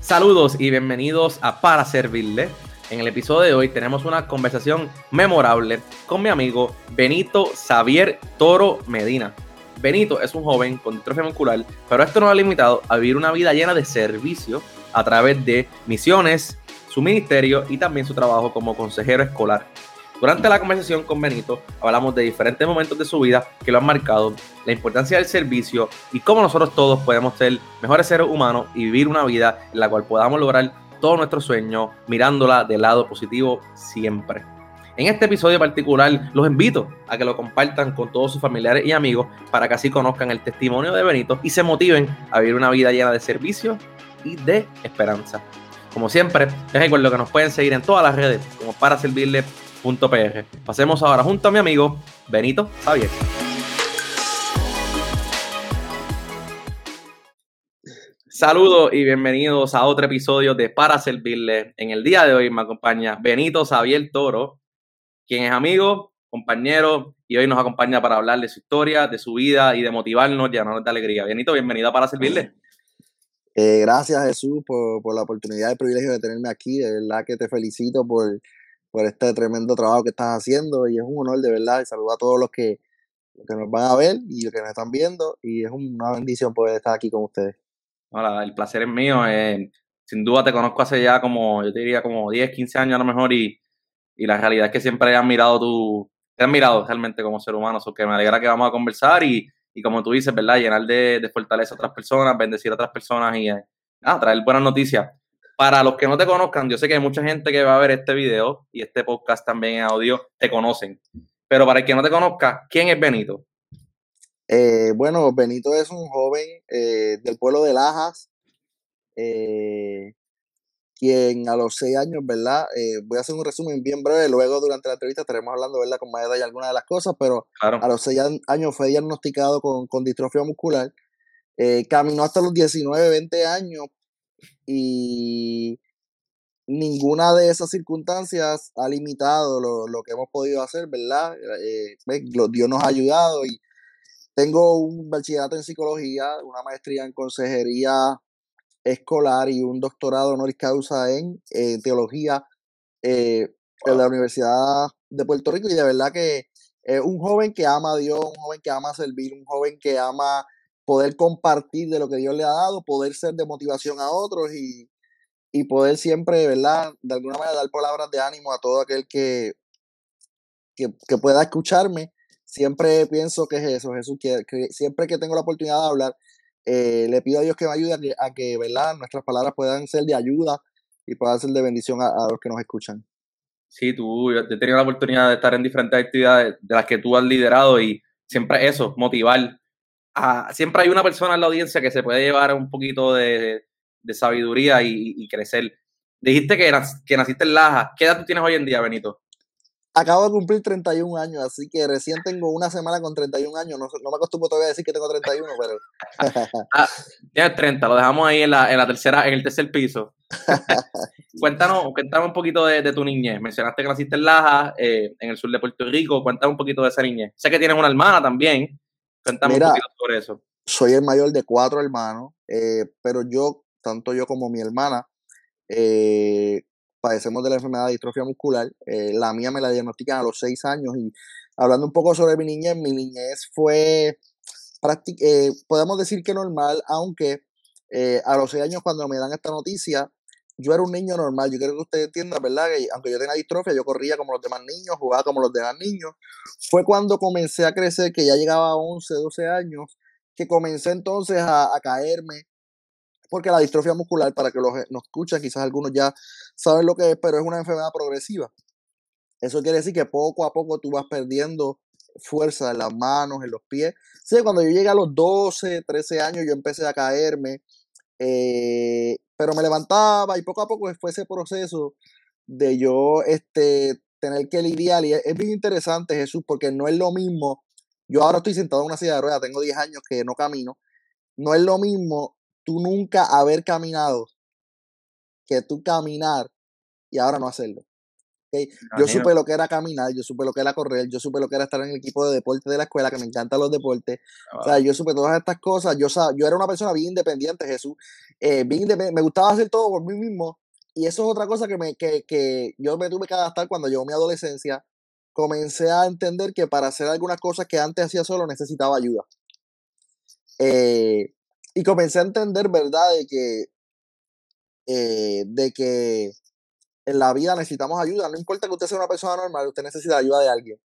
Saludos y bienvenidos a Para Servirle. En el episodio de hoy tenemos una conversación memorable con mi amigo Benito Xavier Toro Medina. Benito es un joven con distrofia muscular, pero esto no ha limitado a vivir una vida llena de servicio a través de misiones, su ministerio y también su trabajo como consejero escolar. Durante la conversación con Benito hablamos de diferentes momentos de su vida que lo han marcado, la importancia del servicio y cómo nosotros todos podemos ser mejores seres humanos y vivir una vida en la cual podamos lograr todos nuestros sueños mirándola del lado positivo siempre. En este episodio particular los invito a que lo compartan con todos sus familiares y amigos para que así conozcan el testimonio de Benito y se motiven a vivir una vida llena de servicio y de esperanza. Como siempre, les recuerdo que nos pueden seguir en todas las redes como para servirle Pasemos ahora junto a mi amigo Benito Javier. Saludos y bienvenidos a otro episodio de Para Servirle. En el día de hoy me acompaña Benito Xavier Toro, quien es amigo, compañero y hoy nos acompaña para hablar de su historia, de su vida y de motivarnos llenarnos de alegría. Benito, bienvenido a Para Servirle. Eh, gracias Jesús por, por, la oportunidad y el privilegio de tenerme aquí. De verdad que te felicito por por este tremendo trabajo que estás haciendo y es un honor de verdad y saludo a todos los que, que nos van a ver y los que nos están viendo y es una bendición poder estar aquí con ustedes. Hola, el placer es mío. Eh, sin duda te conozco hace ya como, yo te diría como 10, 15 años a lo mejor y, y la realidad es que siempre he admirado tu, te he admirado realmente como ser humano, so que me alegra que vamos a conversar y, y como tú dices, ¿verdad? Llenar de, fortaleza a otras personas, bendecir a otras personas y eh, traer buenas noticias. Para los que no te conozcan, yo sé que hay mucha gente que va a ver este video y este podcast también en audio, te conocen. Pero para el que no te conozca, ¿quién es Benito? Eh, bueno, Benito es un joven eh, del pueblo de Lajas, eh, quien a los seis años, ¿verdad? voy a hacer un resumen bien breve, luego durante la entrevista estaremos hablando, ¿verdad? Con más detalle algunas de las cosas, pero a los seis años fue diagnosticado con, con distrofia muscular. caminó hasta los 19, 20 años, y ninguna de esas circunstancias ha limitado lo, lo que hemos podido hacer, ¿verdad? Eh, Dios nos ha ayudado y tengo un bachillerato en psicología, una maestría en consejería escolar y un doctorado honoris causa en eh, teología eh, en la Universidad de Puerto Rico y de verdad que es un joven que ama a Dios, un joven que ama servir, un joven que ama poder compartir de lo que Dios le ha dado, poder ser de motivación a otros y, y poder siempre, ¿verdad? De alguna manera dar palabras de ánimo a todo aquel que, que, pueda escucharme. Siempre pienso que es eso, Jesús, que, siempre que tengo la oportunidad de hablar, eh, le pido a Dios que me ayude a que. Nuestras palabras puedan ser de ayuda y puedan ser de bendición a, los que nos escuchan. Sí, tú, yo he tenido la oportunidad de estar en diferentes actividades de las que tú has liderado y siempre eso, motivar, siempre hay una persona en la audiencia que se puede llevar un poquito de, sabiduría y, crecer. Dijiste que, que naciste en Laja. ¿Qué edad tú tienes hoy en día, Benito? Acabo de cumplir 31 años, así que recién tengo una semana con 31 años. No, no me acostumbro todavía a decir que tengo 31, pero. ah, tienes 30, lo dejamos ahí en la, en la tercera, en el tercer piso. cuéntanos, cuéntanos un poquito de, tu niñez. Mencionaste que naciste en Laja, eh, en el sur de Puerto Rico. Cuéntame un poquito de esa niñez. Sé que tienes una hermana también. Cuéntame un poquito sobre eso. Soy el mayor de cuatro hermanos, eh, pero yo, tanto yo como mi hermana, eh, padecemos de la enfermedad de distrofia muscular. Eh, la mía me la diagnostican a los seis años y hablando un poco sobre mi niñez, mi niñez fue, podemos decir que normal, aunque a los seis años cuando me dan esta noticia, yo era un niño normal. Yo creo que usted entienda, ¿verdad? Que aunque yo tenía distrofia, yo corría como los demás niños, jugaba como los demás niños. Fue cuando comencé a crecer, que ya llegaba a 11, 12 años, que comencé entonces a, caerme. Porque la distrofia muscular, para que los, nos escuchen, quizás algunos ya saben lo que es, pero es una enfermedad progresiva. Eso quiere decir que poco a poco tú vas perdiendo fuerza en las manos, en los pies. Sí, cuando yo llegué a los 12, 13 años, yo empecé a caerme. Eh, pero me levantaba y poco a poco fue ese proceso de yo este, tener que lidiar. Y es, bien interesante, Jesús, porque no es lo mismo. Yo ahora estoy sentado en una silla de ruedas, tengo 10 años que no camino. No es lo mismo tú nunca haber caminado que tú caminar y ahora no hacerlo. Yo supe lo que era caminar, yo supe lo que era correr, yo supe lo que era estar en el equipo de deporte de la escuela, que me encantan los deportes. O sea, yo supe todas estas cosas. Yo, yo era una persona bien independiente, Jesús. Eh, bien me gustaba hacer todo por mí mismo. Y eso es otra cosa que, me, que, que yo me tuve que adaptar cuando llegó mi adolescencia. Comencé a entender que para hacer algunas cosas que antes hacía solo necesitaba ayuda. Eh, y comencé a entender, ¿verdad?, de que, eh, de que en la vida necesitamos ayuda. No importa que usted sea una persona normal, usted necesita ayuda de alguien.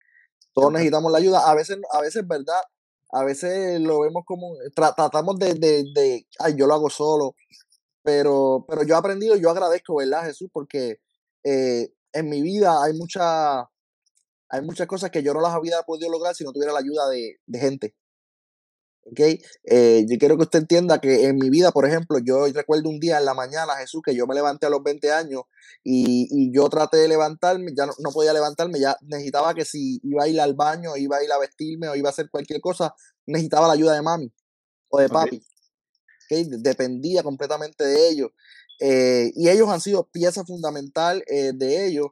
Todos necesitamos la ayuda. A veces, a veces, ¿verdad? A veces lo vemos como, tratamos de, de, de, ay, yo lo hago solo. Pero, pero yo he aprendido, yo agradezco, ¿verdad, Jesús? Porque eh, en mi vida hay, mucha, hay muchas cosas que yo no las había podido lograr si no tuviera la ayuda de, de gente. ¿Okay? Eh, yo quiero que usted entienda que en mi vida, por ejemplo, yo recuerdo un día en la mañana, Jesús, que yo me levanté a los 20 años y, y yo traté de levantarme, ya no, podía levantarme, ya necesitaba que si iba a ir al baño, iba a ir a vestirme o iba a hacer cualquier cosa, necesitaba la ayuda de mami o de papi. ¿okay? Dependía completamente de ellos. Eh, y ellos han sido pieza fundamental eh, de ellos.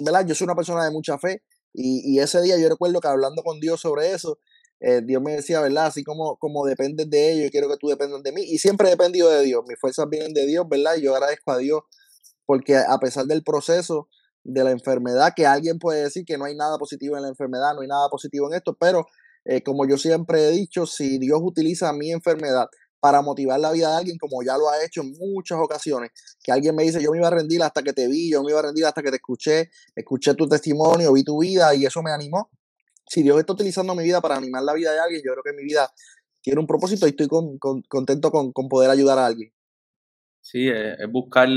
¿verdad? Yo soy una persona de mucha fe y, y ese día yo recuerdo que hablando con Dios sobre eso, eh, Dios me decía, ¿verdad? Así como, como dependes de ellos, quiero que tú dependas de mí. Y siempre he dependido de Dios. Mis fuerzas vienen de Dios, ¿verdad? Y yo agradezco a Dios porque a pesar del proceso de la enfermedad, que alguien puede decir que no hay nada positivo en la enfermedad, no hay nada positivo en esto, pero eh, como yo siempre he dicho, si Dios utiliza mi enfermedad para motivar la vida de alguien, como ya lo ha hecho en muchas ocasiones, que alguien me dice, yo me iba a rendir hasta que te vi, yo me iba a rendir hasta que te escuché, escuché tu testimonio, vi tu vida y eso me animó si Dios está utilizando mi vida para animar la vida de alguien, yo creo que mi vida tiene un propósito y estoy contento con, poder ayudar a alguien. Sí, es, buscar,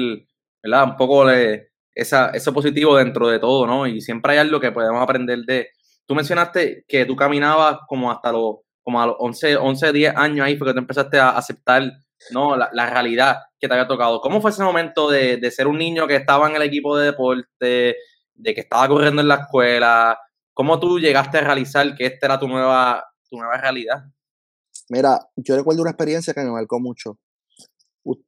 ¿verdad? Un poco eso positivo dentro de todo, ¿no? Y siempre hay algo que podemos aprender de... Tú mencionaste que tú caminabas como hasta los, como a los 11, 11 10 años ahí, porque tú empezaste a aceptar ¿no? La, realidad que te había tocado. ¿Cómo fue ese momento de, de ser un niño que estaba en el equipo de deporte, de que estaba corriendo en la escuela, ¿Cómo tú llegaste a realizar que esta era tu nueva, tu nueva realidad? Mira, yo recuerdo una experiencia que me marcó mucho.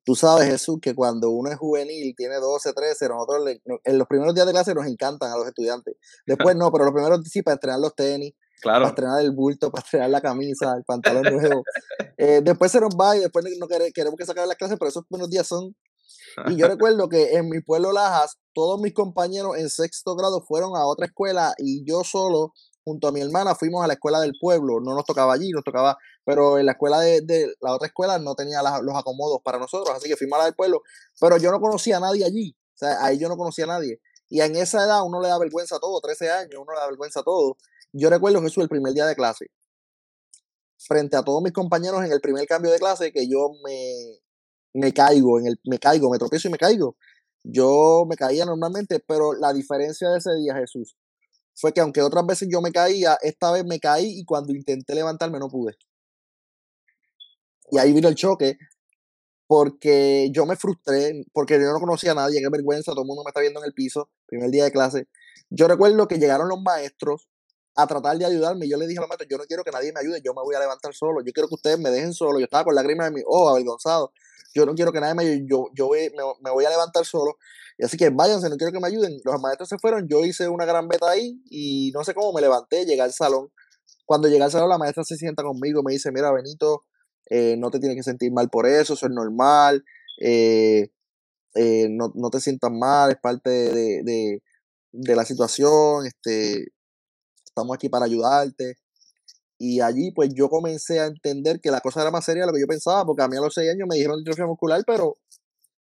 Tú sabes, Jesús, que cuando uno es juvenil, tiene 12, 13, nosotros en los primeros días de clase nos encantan a los estudiantes. Después no, pero los primeros sí para entrenar los tenis, para estrenar el bulto, para estrenar la camisa, el pantalón nuevo. Eh, después se nos va y después no queremos que sacar las clases, pero esos primeros días son y yo recuerdo que en mi pueblo Lajas, todos mis compañeros en sexto grado fueron a otra escuela y yo solo, junto a mi hermana, fuimos a la escuela del pueblo. No nos tocaba allí, nos tocaba, pero en la escuela de, la otra escuela no tenía los acomodos para nosotros, así que fuimos a la del pueblo. Pero yo no conocía a nadie allí, o sea, ahí yo no conocía a nadie. Y en esa edad uno le da vergüenza a todo, 13 años, uno le da vergüenza a todo. Yo recuerdo, Jesús, el primer día de clase, frente a todos mis compañeros en el primer cambio de clase, que yo me, me caigo, en el, me caigo, me tropiezo y me caigo. Yo me caía normalmente, pero la diferencia de ese día, Jesús, fue que aunque otras veces yo me caía, esta vez me caí y cuando intenté levantarme no pude. Y ahí vino el choque, porque yo me frustré, porque yo no conocía a nadie, qué vergüenza, todo el mundo me está viendo en el piso, primer día de clase. Yo recuerdo que llegaron los maestros a tratar de ayudarme. Yo le dije a los maestros, yo no quiero que nadie me ayude, yo me voy a levantar solo, yo quiero que ustedes me dejen solo. Yo estaba con lágrimas de mi ojo, avergonzado yo no quiero que nadie me ayude, yo, yo me, voy a levantar solo. Y así que váyanse, no quiero que me ayuden. Los maestros se fueron, yo hice una gran beta ahí y no sé cómo me levanté, llegué al salón. Cuando llegué al salón, la maestra se sienta conmigo, me dice, mira, Benito, eh, no te tienes que sentir mal por eso, eso es normal, eh, eh, no, te sientas mal, es parte de, de, la situación, este, estamos aquí para ayudarte. Y allí pues yo comencé a entender que la cosa era más seria de lo que yo pensaba, porque a mí a los seis años me dijeron distrofia muscular, pero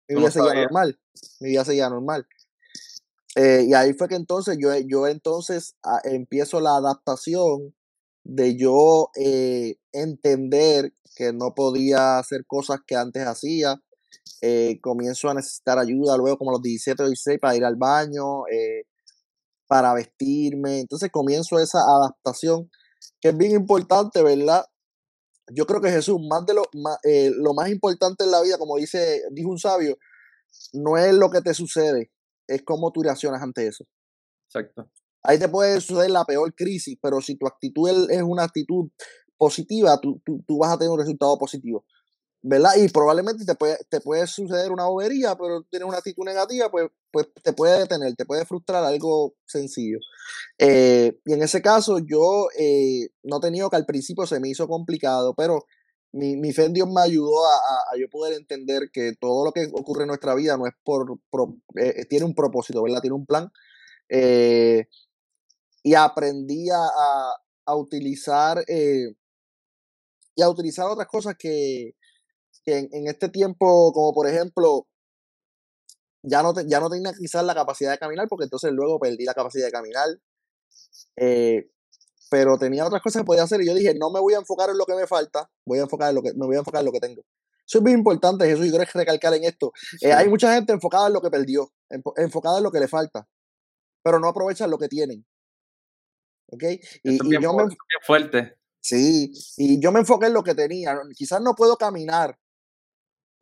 mi vida seguía normal. Mi vida seguía normal. Eh, y ahí fue que entonces yo, yo entonces ah, empiezo la adaptación de yo eh, entender que no podía hacer cosas que antes hacía. Eh, comienzo a necesitar ayuda luego como a los 17 o 16 para ir al baño, para vestirme. Entonces comienzo esa adaptación que es bien importante, ¿verdad? Yo creo que Jesús, más de lo, más, eh, lo más importante en la vida, como dice, dijo un sabio, no es lo que te sucede, es cómo tú reaccionas ante eso. Exacto. Ahí te puede suceder la peor crisis, pero si tu actitud es una actitud positiva, tú, tú, vas a tener un resultado positivo. ¿Verdad? Y probablemente te puede, te puede suceder una bobería, pero tienes una actitud negativa, pues, pues te puede detener, te puede frustrar algo sencillo. Eh, y en ese caso yo eh, no he tenido que al principio se me hizo complicado, pero mi, mi fe en Dios me ayudó a, a, yo poder entender que todo lo que ocurre en nuestra vida no es por, eh, tiene un propósito, ¿verdad? Tiene un plan. y aprendí a, a utilizar y a utilizar otras cosas que, que en, este tiempo, como por ejemplo, ya no, ya no tenía quizás la capacidad de caminar, porque entonces luego perdí la capacidad de caminar. Eh, pero tenía otras cosas que podía hacer y yo dije, no me voy a enfocar en lo que me falta, voy a enfocar en lo que, me voy a enfocar en lo que tengo. Eso es muy importante, Jesús, y quiero recalcar en esto. Eh, hay mucha gente enfocada en lo que perdió, enfocada en lo que le falta, pero no aprovechan lo que tienen. ¿Ok? Y, yo me, fuerte. Sí, y yo me enfoqué en lo que tenía. Quizás no puedo caminar,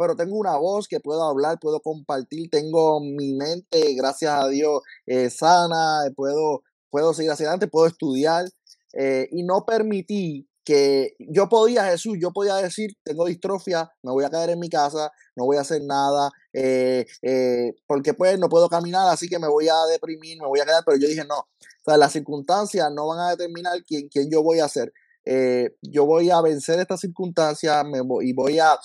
pero tengo una voz que puedo hablar, puedo compartir, tengo mi mente, gracias a Dios, eh, sana, eh, puedo, puedo seguir hacia adelante, puedo estudiar eh, y no permití que yo podía, Jesús, yo podía decir, tengo distrofia, me voy a quedar en mi casa, no voy a hacer nada, porque pues no puedo caminar, así que me voy a deprimir, me voy a quedar, pero yo dije, no, las circunstancias no van a determinar quién, quién yo voy a ser. Eh, yo voy a vencer estas circunstancias y voy a,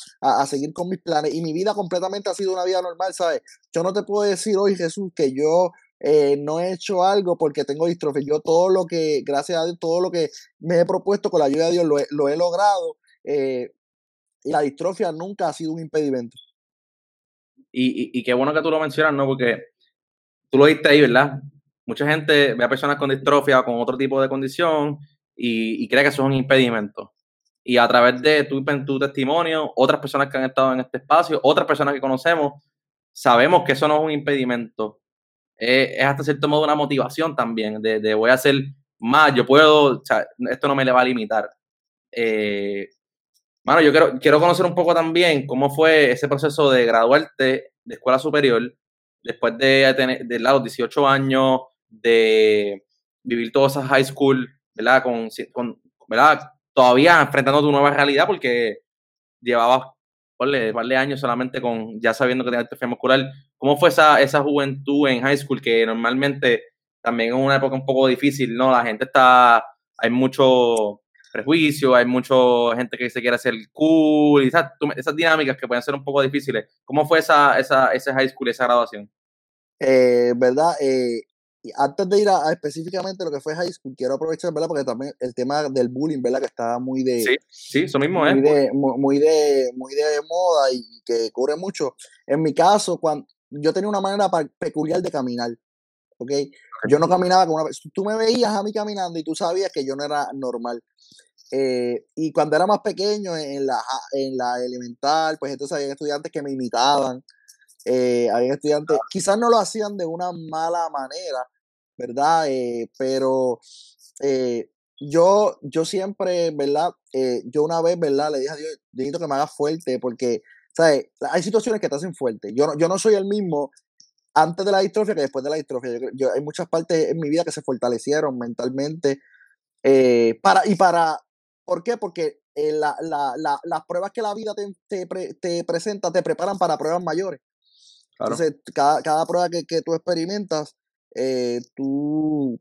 seguir con mis planes. Y mi vida completamente ha sido una vida normal, ¿sabes? Yo no te puedo decir hoy, Jesús, que yo eh, no he hecho algo porque tengo distrofia. Yo todo lo que, gracias a Dios, todo lo que me he propuesto con la ayuda de Dios lo he, logrado. Eh, y la distrofia nunca ha sido un impedimento. Y, y, qué bueno que tú lo mencionas, ¿no? Porque tú lo diste ahí, ¿verdad? Mucha gente ve a personas con distrofia o con otro tipo de condición y, cree que eso es un impedimento. Y a través de tu, testimonio, otras personas que han estado en este espacio, otras personas que conocemos, sabemos que eso no es un impedimento. es hasta cierto modo una motivación también, de, voy a hacer más, yo puedo, esto no me le va a limitar. Eh, bueno, yo quiero, quiero conocer un poco también cómo fue ese proceso de graduarte de escuela superior después de tener de los 18 años, de vivir toda esa high school ¿verdad? Con, con, ¿verdad? Todavía enfrentando tu nueva realidad porque llevabas un par de años solamente con ya sabiendo que tenías atrofia muscular. ¿Cómo fue esa, esa juventud en high school que normalmente también es una época un poco difícil, ¿no? La gente está, hay mucho prejuicio, hay mucha gente que se quiere hacer cool, y esas, esas, dinámicas que pueden ser un poco difíciles. ¿Cómo fue esa, esa, ese high school, esa graduación? Eh, ¿Verdad? Eh, y antes de ir a, específicamente lo que fue high school, quiero aprovechar, ¿verdad? Porque también el tema del bullying, ¿verdad? Que estaba muy de... Sí, sí, eso mismo muy es. De, muy, de, muy de moda y que cubre mucho. En mi caso, cuando yo tenía una manera peculiar de caminar, ¿ok? Yo no caminaba como una... Tú me veías a mí caminando y tú sabías que yo no era normal. Eh, y cuando era más pequeño, en la, en la elemental, pues entonces había estudiantes que me imitaban. Eh, había estudiantes, quizás no lo hacían de una mala manera, ¿verdad? Eh, pero eh, yo, yo siempre, ¿verdad? Eh, yo una vez, ¿verdad? Le dije a Dios, necesito que me haga fuerte porque, ¿sabes? Hay situaciones que te hacen fuerte. Yo, yo no soy el mismo antes de la distrofia que después de la distrofia. Yo, hay muchas partes en mi vida que se fortalecieron mentalmente. para, y para, ¿por qué? Porque la, la, la, las pruebas que la vida te, te, presenta te preparan para pruebas mayores. Entonces, cada, cada prueba que, que tú experimentas eh, tú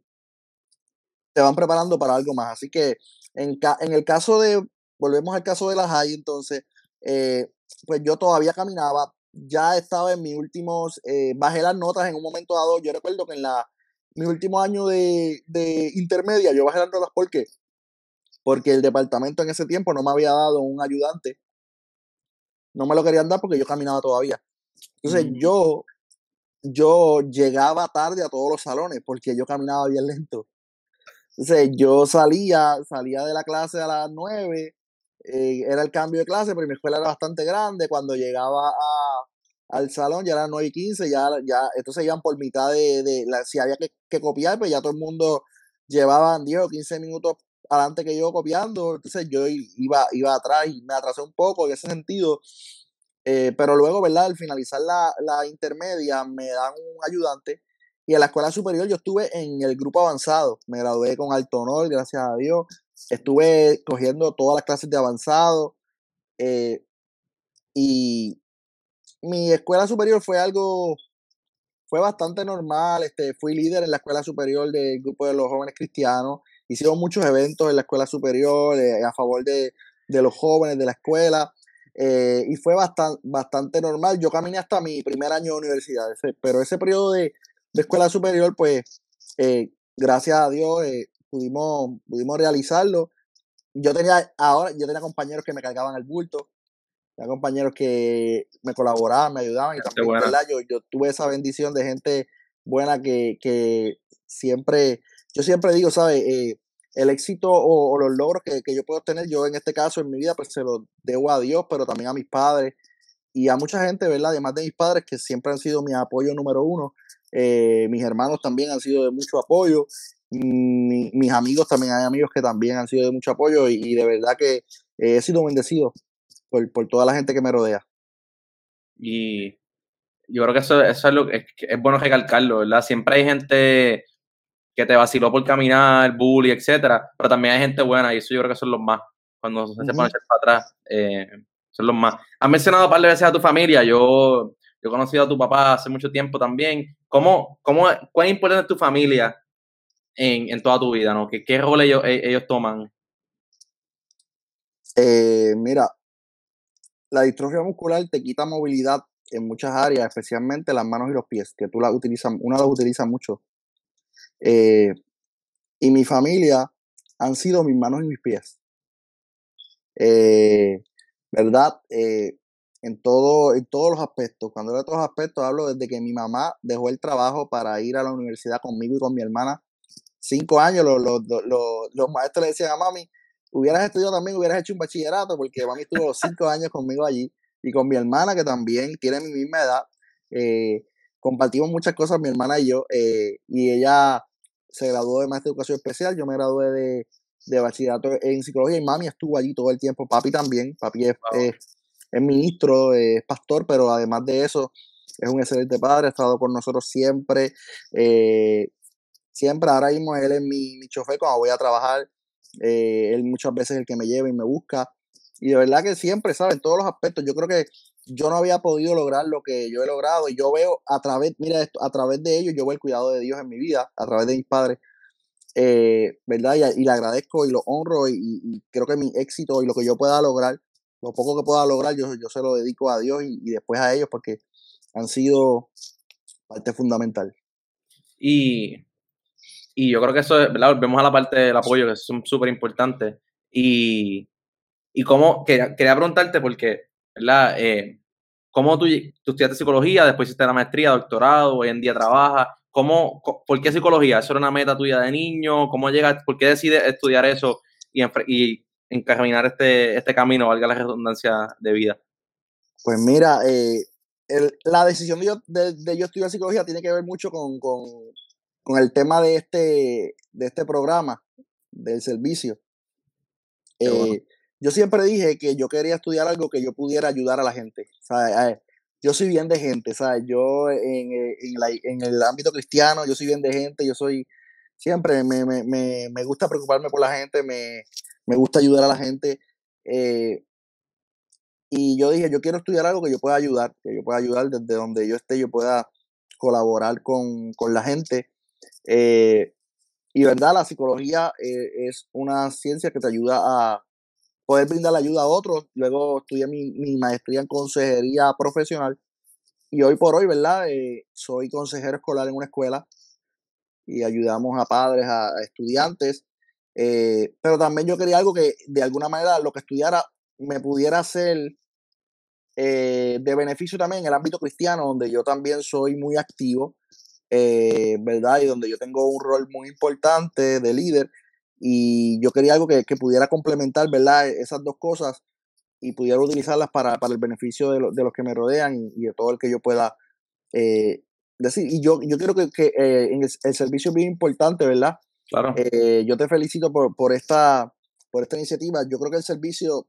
te van preparando para algo más. Así que en, en el caso de, volvemos al caso de la high, entonces, eh, pues yo todavía caminaba, ya estaba en mis últimos, eh, bajé las notas en un momento dado, yo recuerdo que en la, mi último año de, de intermedia yo bajé las notas porque porque el departamento en ese tiempo no me había dado un ayudante. No me lo querían dar porque yo caminaba todavía. Entonces mm. yo yo llegaba tarde a todos los salones porque yo caminaba bien lento. Entonces yo salía, salía de la clase a las 9, eh, era el cambio de clase, pero mi escuela era bastante grande. Cuando llegaba a, al salón ya eran 9 y 15, ya, ya, entonces iban por mitad de, de la, si había que, copiar, pues ya todo el mundo llevaban 10 o 15 minutos adelante que yo copiando, entonces yo iba, iba atrás y me atrasé un poco en ese sentido. Eh, pero luego, ¿verdad? Al finalizar la, la, intermedia, me dan un ayudante. Y en la escuela superior yo estuve en el grupo avanzado. Me gradué con alto honor, gracias a Dios. Estuve cogiendo todas las clases de avanzado. Eh, y mi escuela superior fue algo, fue bastante normal. Este, fui líder en la escuela superior del grupo de los jóvenes cristianos. Hicimos muchos eventos en la escuela superior eh, a favor de, de, los jóvenes de la escuela. Eh, y fue bastante, bastante normal. Yo caminé hasta mi primer año de universidad, pero ese periodo de, de escuela superior, pues, eh, gracias a Dios, pudimos, pudimos realizarlo. Yo tenía, ahora, yo tenía compañeros que me cargaban el bulto, tenía compañeros que me colaboraban, me ayudaban y también. Yo, yo tuve esa bendición de gente buena que, que siempre, yo siempre digo, ¿sabes? Eh, el éxito o, los logros que, que, yo puedo tener, yo en este caso en mi vida, pues se los debo a Dios, pero también a mis padres y a mucha gente, ¿verdad? Además de mis padres, que siempre han sido mi apoyo número uno. Eh, mis hermanos también han sido de mucho apoyo mis amigos también hay amigos que también han sido de mucho apoyo y, de verdad que he sido bendecido por, por, toda la gente que me rodea. Y yo creo que eso, eso es lo que es, bueno recalcarlo, ¿verdad? Siempre hay gente que te vaciló por caminar, bully, etcétera, pero también hay gente buena y eso yo creo que son los más. Cuando se ponen para atrás, eh, son los más. Has mencionado un par de veces a tu familia, yo, yo he conocido a tu papá hace mucho tiempo también. ¿Cómo, cómo, ¿Cuán importante es tu familia en, en toda tu vida, ¿no? ¿Qué, qué rol ellos, e, ellos toman? Eh, mira, la distrofia muscular te quita movilidad en muchas áreas, especialmente las manos y los pies, que tú las utilizas, uno las utiliza mucho. Eh, y mi familia han sido mis manos y mis pies. Eh, ¿Verdad? en, todo, en todos los aspectos. Cuando hablo de todos los aspectos, hablo desde que mi mamá dejó el trabajo para ir a la universidad conmigo y con mi hermana cinco años, los, los, los, los, maestros le decían a mami, hubieras estudiado también, hubieras hecho un bachillerato, porque mami estuvo cinco años conmigo allí, y con mi hermana, que también tiene mi misma edad. Eh, compartimos muchas cosas, mi hermana y yo, eh, y ella se graduó de maestra de educación especial, yo me gradué de, de bachillerato en psicología, y mami estuvo allí todo el tiempo, papi también, papi es, es ministro, es pastor, pero además de eso, es un excelente padre, ha estado con nosotros siempre. Eh, siempre, ahora mismo él es mi, mi chofer cuando voy a trabajar, eh, él muchas veces es el que me lleva y me busca. Y de verdad que siempre, ¿sabes? En todos los aspectos, yo creo que yo no había podido lograr lo que yo he logrado y yo veo a través, mira esto, a través de ellos, yo veo el cuidado de Dios en mi vida, a través de mis padres, eh, ¿verdad? Y, le agradezco y lo honro y, creo que mi éxito y lo que yo pueda lograr, lo poco que pueda lograr, yo, yo se lo dedico a Dios y, y después a ellos porque han sido parte fundamental. Y y yo creo que eso, ¿verdad? Volvemos a la parte del apoyo, que es súper importante. Y, y cómo, quería, quería preguntarte, porque, ¿verdad? Eh, ¿Cómo tú, tú estudiaste psicología, después hiciste la maestría, doctorado, hoy en día trabajas? ¿Cómo, ¿Por qué psicología? ¿Eso era una meta tuya de niño? ¿Cómo llegas, por qué decides estudiar eso y, y encaminar este, este camino, valga la redundancia de vida? Pues mira, eh, la decisión de yo, de, yo estudiar psicología tiene que ver mucho con, con el tema de este, de este programa, del servicio, eh, yo siempre dije que yo quería estudiar algo que yo pudiera ayudar a la gente. Yo soy bien de gente, ¿sabes? Yo en, eh, en, el ámbito cristiano, yo soy bien de gente, yo soy, siempre me, me, me, me gusta preocuparme por la gente, me, gusta ayudar a la gente. Eh, y yo dije, yo quiero estudiar algo que yo pueda ayudar, que yo pueda ayudar desde donde yo esté, yo pueda colaborar con, con la gente eh, y verdad, la psicología es una ciencia que te ayuda a poder brindar ayuda a otros. Luego estudié mi, mi maestría en consejería profesional y hoy por hoy, ¿verdad? Eh, soy consejero escolar en una escuela y ayudamos a padres, a, estudiantes. pero también yo quería algo que de alguna manera lo que estudiara me pudiera hacer de beneficio también en el ámbito cristiano, donde yo también soy muy activo eh, ¿verdad? Y donde yo tengo un rol muy importante de líder y yo quería algo que, pudiera complementar, ¿verdad? Esas dos cosas y pudiera utilizarlas para, el beneficio de, los que me rodean y, de todo el que yo pueda eh, decir. Y yo, yo creo que, eh, en el, servicio es bien importante, ¿verdad? Claro. yo te felicito por, por, esta, por esta iniciativa. Yo creo que el servicio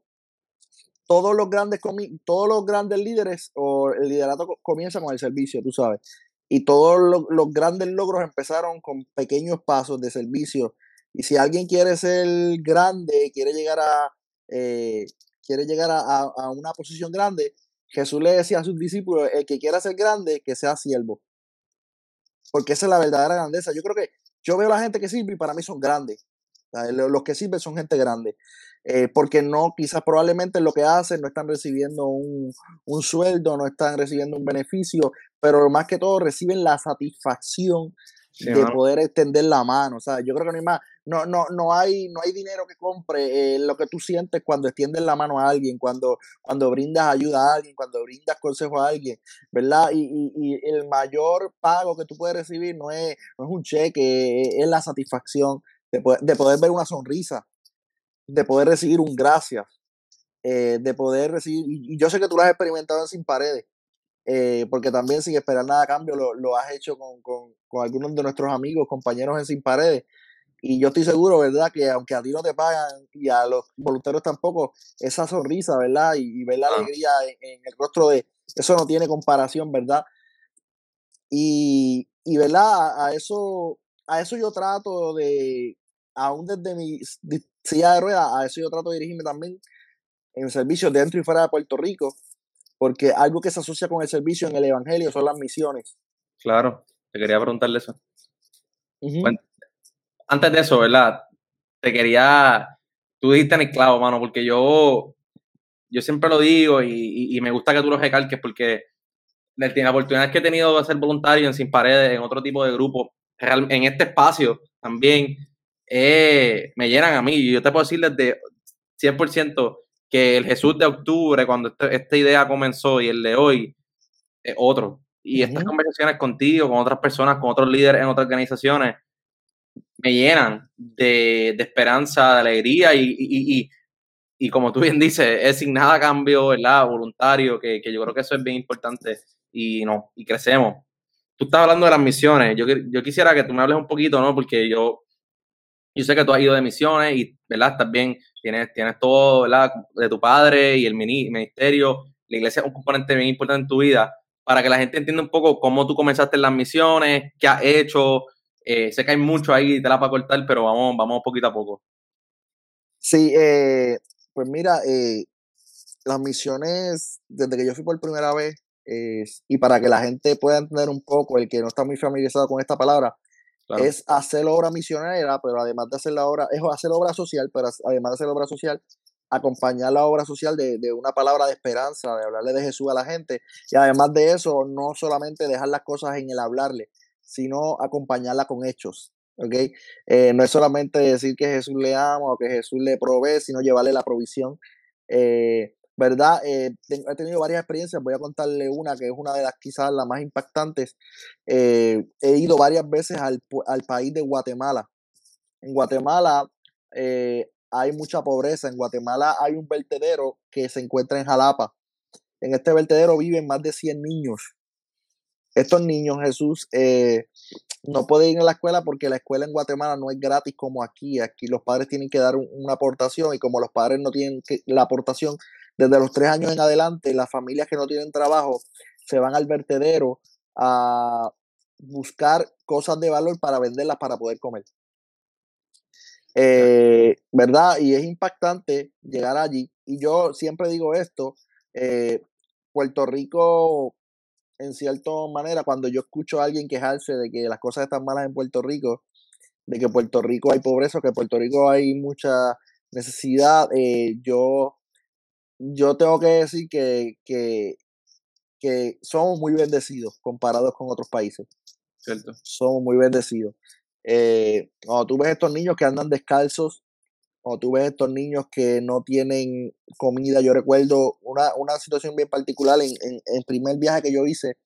todos los grandes todos los grandes líderes o el liderato comienza con el servicio, tú sabes. Y todos los, grandes logros empezaron con pequeños pasos de servicio. Y si alguien quiere ser grande, quiere llegar a, eh, quiere llegar a, una posición grande, Jesús le decía a sus discípulos, el que quiera ser grande, que sea siervo. Porque esa es la verdadera grandeza. Yo creo que yo veo a la gente que sirve y para mí son grandes. Los que sirven son gente grande. Eh, porque no, quizás probablemente lo que hacen no están recibiendo un, un, sueldo, no están recibiendo un beneficio, pero más que todo reciben la satisfacción de poder extender la mano. O sea, yo creo que no hay más, no, no, no hay, no hay dinero que compre eh, lo que tú sientes cuando extiendes la mano a alguien, cuando, cuando brindas ayuda a alguien, cuando brindas consejo a alguien, ¿verdad? Y, y, el mayor pago que tú puedes recibir no es, no es un cheque, es la satisfacción de poder, de poder ver una sonrisa, de poder recibir un gracias, eh, de poder recibir, y, yo sé que tú lo has experimentado en Sin Paredes, eh, porque también sin esperar nada a cambio lo, lo has hecho con, con, con, algunos de nuestros amigos, compañeros en Sin Paredes. Y yo estoy seguro, ¿verdad? Que aunque a ti no te pagan y a los voluntarios tampoco, esa sonrisa, ¿verdad? Y, ver la alegría en, el rostro de eso no tiene comparación, ¿verdad? Y, y ¿verdad? A, eso, a eso yo trato de, aún desde mi silla de ruedas, a eso yo trato de dirigirme también en servicios dentro y fuera de Puerto Rico, porque algo que se asocia con el servicio en el Evangelio son las misiones. Claro, te quería preguntarle eso. Antes de eso, ¿verdad? Te quería, tú dijiste en el clavo, mano, porque yo, yo siempre lo digo y, me gusta que tú lo recalques porque la oportunidad que he tenido de ser voluntario en Sin Paredes, en otro tipo de grupo, en este espacio también, eh, me llenan a mí. Y yo te puedo decir desde 100% que el Jesús de octubre, cuando este, esta idea comenzó, y el de hoy, es otro. Y estas conversaciones contigo, con otras personas, con otros líderes en otras organizaciones, me llenan de, esperanza, de alegría y, y, como tú bien dices, es sin nada cambio, ¿verdad? Voluntario, que, que, yo creo que eso es bien importante y no, y crecemos. Tú estás hablando de las misiones, yo, yo quisiera que tú me hables un poquito, ¿no? Porque yo, yo sé que tú has ido de misiones y, ¿verdad? Estás bien tienes, tienes todo, ¿verdad? De tu padre y el ministerio, la iglesia es un componente bien importante en tu vida, para que la gente entienda un poco cómo tú comenzaste en las misiones, qué has hecho. Eh, sé que hay mucho ahí, te la para cortar, pero vamos, vamos poquito a poco. Sí, eh, pues mira, eh, las misiones, desde que yo fui por primera vez, y para que la gente pueda entender un poco, el que no está muy familiarizado con esta palabra, es hacer obra misionera, pero además de hacer la obra, es hacer obra social, pero además de hacer obra social, acompañar la obra social de, de, una palabra de esperanza, de hablarle de Jesús a la gente. Y además de eso, no solamente dejar las cosas en el hablarle, sino acompañarla con hechos. ¿okay? Eh, no es solamente decir que Jesús le ama o que Jesús le provee, sino llevarle la provisión. Eh, ¿verdad? Eh, he tenido varias experiencias, voy a contarle una que es una de las quizás las más impactantes. He ido varias veces al, país de Guatemala. En Guatemala hay mucha pobreza, en Guatemala hay un vertedero que se encuentra en Jalapa. En este vertedero viven más de 100 niños. Estos niños, Jesús, no pueden ir a la escuela porque la escuela en Guatemala no es gratis como aquí. Aquí los padres tienen que dar una aportación y como los padres no tienen la aportación, desde los tres años en adelante, las familias que no tienen trabajo se van al vertedero a buscar cosas de valor para venderlas para poder comer. Eh, ¿Verdad? Y es impactante llegar allí. Y yo siempre digo esto, eh, Puerto Rico, en cierta manera, cuando yo escucho a alguien quejarse de que las cosas están malas en Puerto Rico, de que Puerto Rico hay pobreza, que en Puerto Rico hay mucha necesidad, eh, yo yo tengo que decir que, que, que somos muy bendecidos comparados con otros países. Cierto. Somos muy bendecidos. Eh, cuando tú ves estos niños que andan descalzos, cuando tú ves estos niños que no tienen comida, yo recuerdo una, una situación bien particular en, en, el primer viaje que yo hice,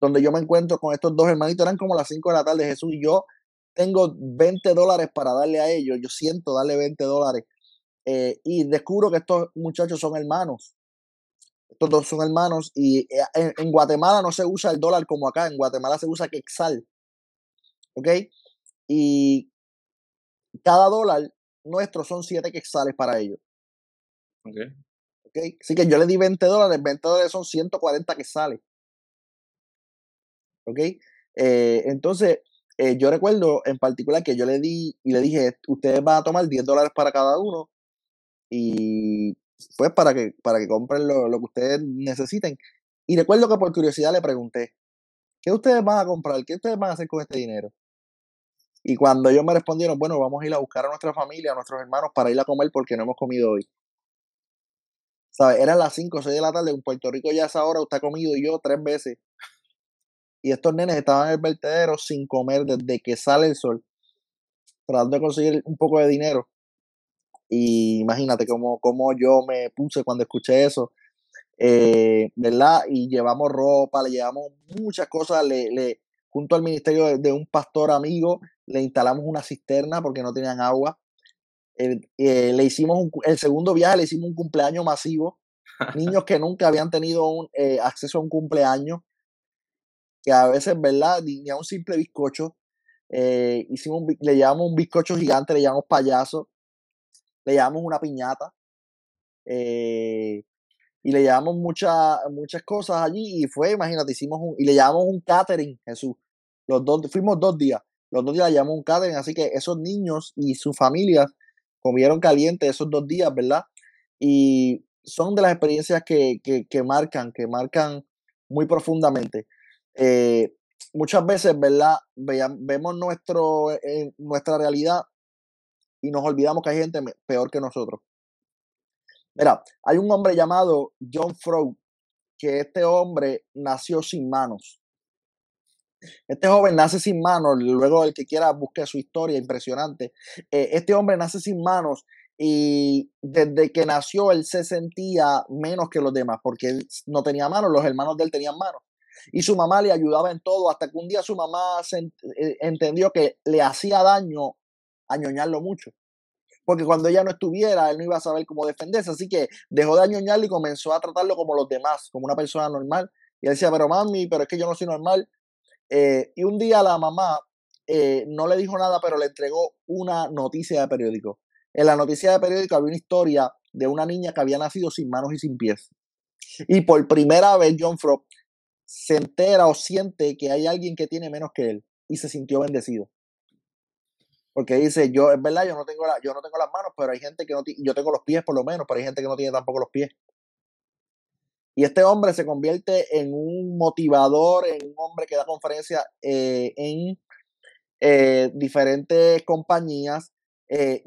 donde yo me encuentro con estos dos hermanitos, eran como las 5 de la tarde, Jesús y yo tengo 20 dólares para darle a ellos, yo siento darle 20 dólares eh, y descubro que estos muchachos son hermanos. Estos dos son hermanos y eh, en, Guatemala no se usa el dólar como acá, en Guatemala se usa quexal. ¿Ok? Y cada dólar nuestro son siete quexales para ellos. Ok. ¿Okay? Así que yo le di 20 dólares, 20 dólares son 140 quexales. ¿Ok? Eh, entonces, yo recuerdo en particular que yo le di y le dije, ustedes van a tomar 10 dólares para cada uno y pues para que, para que compren lo, lo que ustedes necesiten. Y recuerdo que por curiosidad le pregunté, ¿qué ustedes van a comprar? ¿Qué ustedes van a hacer con este dinero? Y cuando ellos me respondieron, bueno, vamos a ir a buscar a nuestra familia, a nuestros hermanos para ir a comer porque no hemos comido hoy. ¿Sabes? Eran las 5 o 6 de la tarde, en Puerto Rico ya a esa hora usted ha comido y yo tres veces. Y estos nenes estaban en el vertedero sin comer desde que sale el sol, tratando de conseguir un poco de dinero. Y imagínate cómo, cómo yo me puse cuando escuché eso, eh, ¿verdad? Y llevamos ropa, le llevamos muchas cosas, le, junto al ministerio de, un pastor amigo, le instalamos una cisterna porque no tenían agua. Eh, le hicimos el segundo viaje, le hicimos un cumpleaños masivo. Niños que nunca habían tenido un, eh, acceso a un cumpleaños, que a veces, ¿verdad? Ni, a un simple bizcocho. Eh, hicimos le llevamos un bizcocho gigante, le llamamos payaso, le llevamos una piñata. y le llevamos muchas muchas cosas allí y fue, imagínate, hicimos un, y le llevamos un catering, Jesús. Los dos, fuimos dos días. Los dos días llamó un catering, así que esos niños y sus familias comieron caliente esos dos días, ¿verdad? Y son de las experiencias que, que, marcan, que marcan muy profundamente. Eh, muchas veces, ¿verdad? vemos eh, nuestra realidad y nos olvidamos que hay gente peor que nosotros. Mira, hay un hombre llamado John Freud, que este hombre nació sin manos. Este joven nace sin manos, luego el que quiera busque su historia, impresionante. Eh, este hombre nace sin manos y desde que nació él se sentía menos que los demás porque él no tenía manos, los hermanos de él tenían manos. Y su mamá le ayudaba en todo, hasta que un día su mamá eh, entendió que le hacía daño añoñarlo mucho. Porque cuando ella no estuviera, él no iba a saber cómo defenderse. Así que dejó de añoñarlo y comenzó a tratarlo como los demás, como una persona normal. Y él decía, pero mami, pero es que yo no soy normal. Eh, y un día la mamá eh, no le dijo nada, pero le entregó una noticia de periódico. En la noticia de periódico había una historia de una niña que había nacido sin manos y sin pies. Y por primera vez John Frost se entera o siente que hay alguien que tiene menos que él y se sintió bendecido. Porque dice, yo, es verdad, yo no tengo, la, yo no tengo las manos, pero hay gente que no tiene, yo tengo los pies por lo menos, pero hay gente que no tiene tampoco los pies. Y este hombre se convierte en un motivador, en un hombre que da conferencias eh, en eh, diferentes compañías. Eh,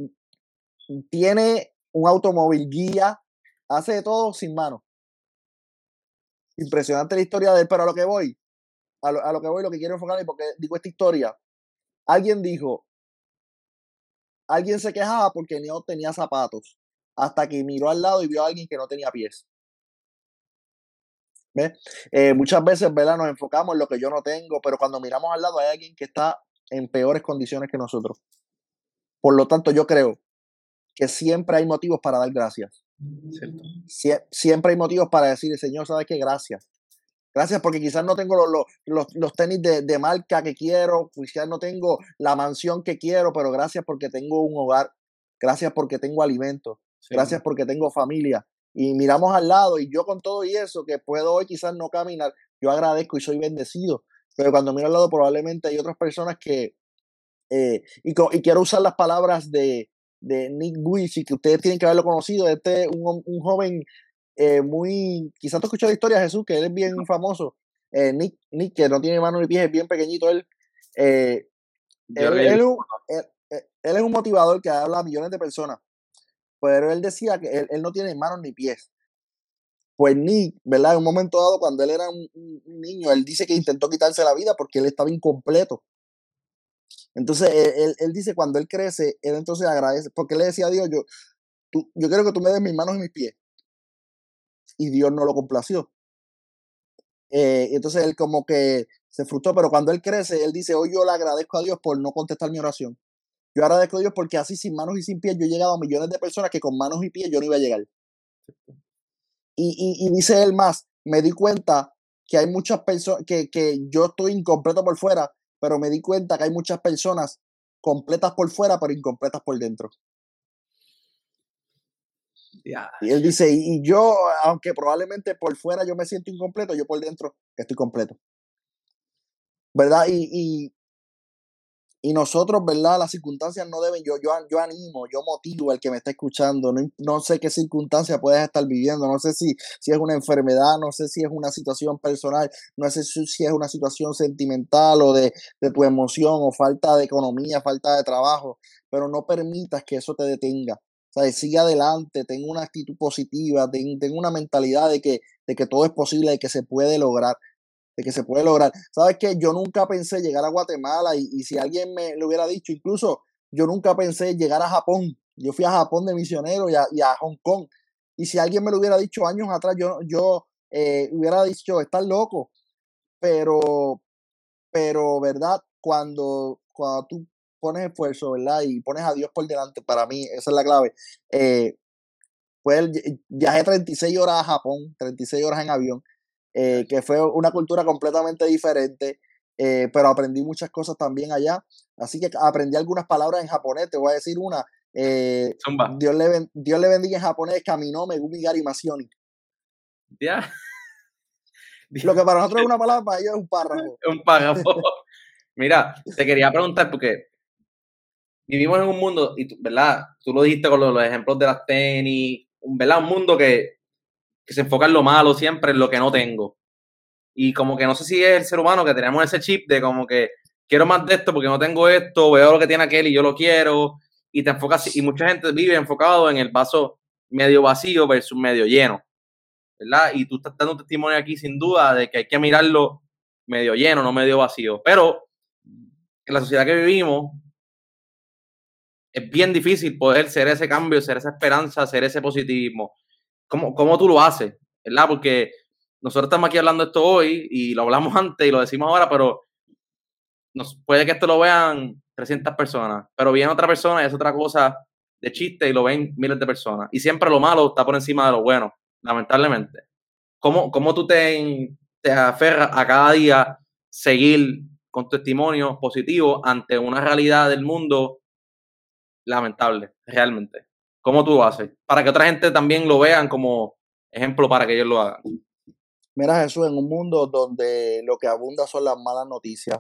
tiene un automóvil guía, hace de todo sin mano. Impresionante la historia de él, pero a lo que voy, a lo, a lo que voy, lo que quiero enfocar, porque digo esta historia. Alguien dijo, alguien se quejaba porque no tenía zapatos, hasta que miró al lado y vio a alguien que no tenía pies. Eh, muchas veces, ¿verdad? Nos enfocamos en lo que yo no tengo, pero cuando miramos al lado hay alguien que está en peores condiciones que nosotros. Por lo tanto, yo creo que siempre hay motivos para dar gracias. siempre hay motivos para decir, Señor, ¿sabes qué? Gracias. Gracias porque quizás no tengo los, los, los tenis de, de, marca que quiero, quizás no tengo la mansión que quiero, pero gracias porque tengo un hogar, gracias porque tengo alimento, gracias porque tengo familia, y miramos al lado y yo con todo y eso, que puedo hoy quizás no caminar, yo agradezco y soy bendecido, pero cuando miro al lado probablemente hay otras personas que, eh, y, y, quiero usar las palabras de, de Nick y que ustedes tienen que haberlo conocido, este un, un joven eh, muy, quizás tú escuchado la historia de Jesús, que él es bien famoso, eh, Nick, Nick, que no tiene mano ni pies, es bien pequeñito él. él, él, él, es un motivador que habla a millones de personas pero él decía que él, no tiene manos ni pies. Pues Nick, ¿verdad? En un momento dado, cuando él era un, niño, él dice que intentó quitarse la vida porque él estaba incompleto. Entonces, él, él, dice, cuando él crece, él entonces agradece, porque él le decía a Dios, yo, tú, yo quiero que tú me des mis manos y mis pies. Y Dios no lo complació. Eh, entonces él como que se frustró, pero cuando él crece, él dice, hoy yo le agradezco a Dios por no contestar mi oración. Yo agradezco a Dios porque así sin manos y sin pies yo he llegado a millones de personas que con manos y pies yo no iba a llegar. Y, y, dice él más, me di cuenta que hay muchas personas, que, que yo estoy incompleto por fuera, pero me di cuenta que hay muchas personas completas por fuera, pero incompletas por dentro. Y él dice, y yo, aunque probablemente por fuera yo me siento incompleto, yo por dentro estoy completo. ¿Verdad? Y, y nosotros, ¿verdad? Las circunstancias no deben, yo, yo, yo animo, yo motivo al que me está escuchando, no, no sé qué circunstancia puedes estar viviendo, no sé si, si es una enfermedad, no sé si es una situación personal, no sé si, si es una situación sentimental o de, de tu emoción o falta de economía, falta de trabajo, pero no permitas que eso te detenga. O sea, sigue adelante, ten una actitud positiva, ten, ten, una mentalidad de que, de que todo es posible, de que se puede lograr de que se puede lograr. ¿Sabes qué? Yo nunca pensé llegar a Guatemala y, si alguien me lo hubiera dicho, incluso yo nunca pensé llegar a Japón. Yo fui a Japón de misionero y a, Hong Kong. Y si alguien me lo hubiera dicho años atrás, yo, yo eh, hubiera dicho, estás loco. Pero, pero, ¿verdad? Cuando, cuando tú pones esfuerzo, ¿verdad? Y pones a Dios por delante, para mí, esa es la clave. Eh, pues viajé 36 horas a Japón, 36 horas en avión. Eh, que fue una cultura completamente diferente, eh, pero aprendí muchas cosas también allá. Así que aprendí algunas palabras en japonés, te voy a decir una. Eh, Dios, le, Dios le bendiga en japonés, Kamino Megumi Gari Masioni. Ya. Lo que para nosotros es una palabra, para ellos es un párrafo. un párrafo. Mira, te quería preguntar porque vivimos en un mundo, y tú, ¿verdad? Tú lo dijiste con los, los ejemplos de las tenis, ¿verdad? Un mundo que que se enfoca en lo malo siempre, en lo que no tengo. Y como que no sé si es el ser humano que tenemos ese chip de como que quiero más de esto porque no tengo esto, veo lo que tiene aquel y yo lo quiero. Y te enfocas, y mucha gente vive enfocado en el vaso medio vacío versus medio lleno. ¿Verdad? Y tú estás dando testimonio aquí sin duda de que hay que mirarlo medio lleno, no medio vacío. Pero en la sociedad que vivimos, es bien difícil poder ser ese cambio, ser esa esperanza, ser ese positivismo. ¿Cómo, cómo tú lo haces? ¿Verdad? Porque nosotros estamos aquí hablando esto hoy y lo hablamos antes y lo decimos ahora, pero puede que esto lo vean 300 personas, pero viene otra persona y es otra cosa de chiste y lo ven miles de personas. Y siempre lo malo está por encima de lo bueno, lamentablemente. ¿Cómo, cómo tú te, te aferras a cada día seguir con testimonio positivo ante una realidad del mundo lamentable, realmente? ¿Cómo tú lo haces? Para que otra gente también lo vean como ejemplo para que ellos lo hagan. Mira Jesús, en un mundo donde lo que abunda son las malas noticias,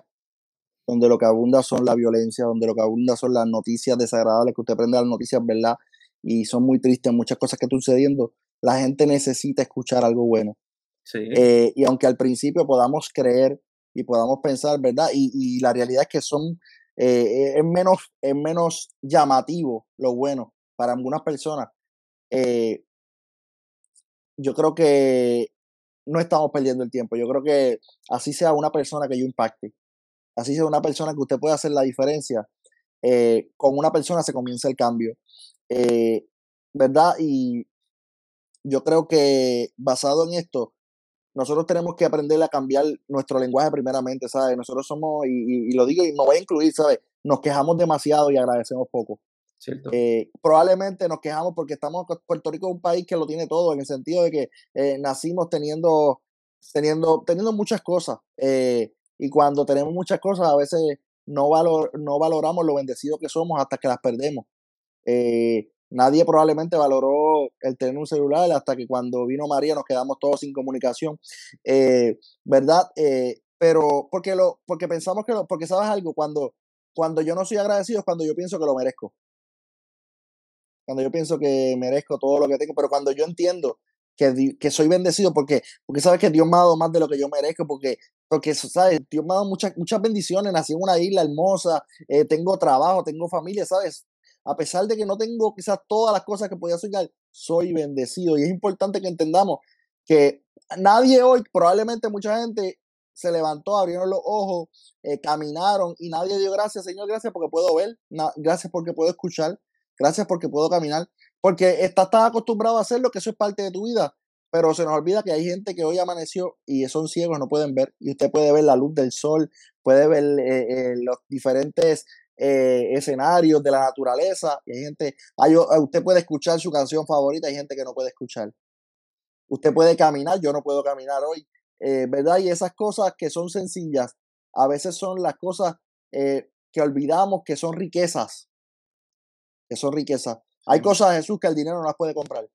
donde lo que abunda son la violencia, donde lo que abunda son las noticias desagradables, que usted prende las noticias, ¿verdad? Y son muy tristes muchas cosas que están sucediendo, la gente necesita escuchar algo bueno. Sí. Eh, y aunque al principio podamos creer y podamos pensar, ¿verdad? Y, y la realidad es que son, eh, es, menos, es menos llamativo lo bueno, para algunas personas, eh, yo creo que no estamos perdiendo el tiempo. Yo creo que así sea una persona que yo impacte, así sea una persona que usted pueda hacer la diferencia, eh, con una persona se comienza el cambio. Eh, ¿Verdad? Y yo creo que basado en esto, nosotros tenemos que aprender a cambiar nuestro lenguaje primeramente, ¿sabes? Nosotros somos, y, y lo digo y me voy a incluir, ¿sabes? Nos quejamos demasiado y agradecemos poco. Eh, probablemente nos quejamos porque estamos Puerto Rico es un país que lo tiene todo en el sentido de que eh, nacimos teniendo teniendo teniendo muchas cosas eh, y cuando tenemos muchas cosas a veces no valor, no valoramos lo bendecidos que somos hasta que las perdemos. Nadie probablemente valoró el tener un celular hasta que cuando vino María nos quedamos todos sin comunicación verdad pero porque lo porque pensamos que lo, porque sabes algo cuando cuando yo no soy agradecido es cuando yo pienso que lo merezco cuando yo pienso que merezco todo lo que tengo, pero cuando yo entiendo que, que soy bendecido porque, porque sabes que Dios me ha dado más de lo que yo merezco, porque, porque ¿sabes? Dios me ha dado muchas, muchas bendiciones, nací en una isla hermosa, eh, tengo trabajo, tengo familia, ¿sabes? A pesar de que no tengo quizás todas las cosas que podía soñar, soy bendecido. Y es importante que entendamos que nadie hoy, probablemente mucha gente se levantó, abrieron los ojos, eh, caminaron y nadie dio gracias, Señor, gracias porque puedo ver, gracias porque puedo escuchar, Gracias porque puedo caminar. Porque estás tan acostumbrado a hacerlo que eso es parte de tu vida. Pero se nos olvida que hay gente que hoy amaneció y son ciegos, no pueden ver. Y usted puede ver la luz del sol, puede ver eh, eh, los diferentes eh, escenarios de la naturaleza. Y hay gente, hay, usted puede escuchar su canción favorita, hay gente que no puede escuchar. Usted puede caminar, yo no puedo caminar hoy. ¿Verdad? Y esas cosas que son sencillas, a veces son las cosas que olvidamos que son riquezas que son riquezas. Hay cosas, Jesús, que el dinero no las puede comprar.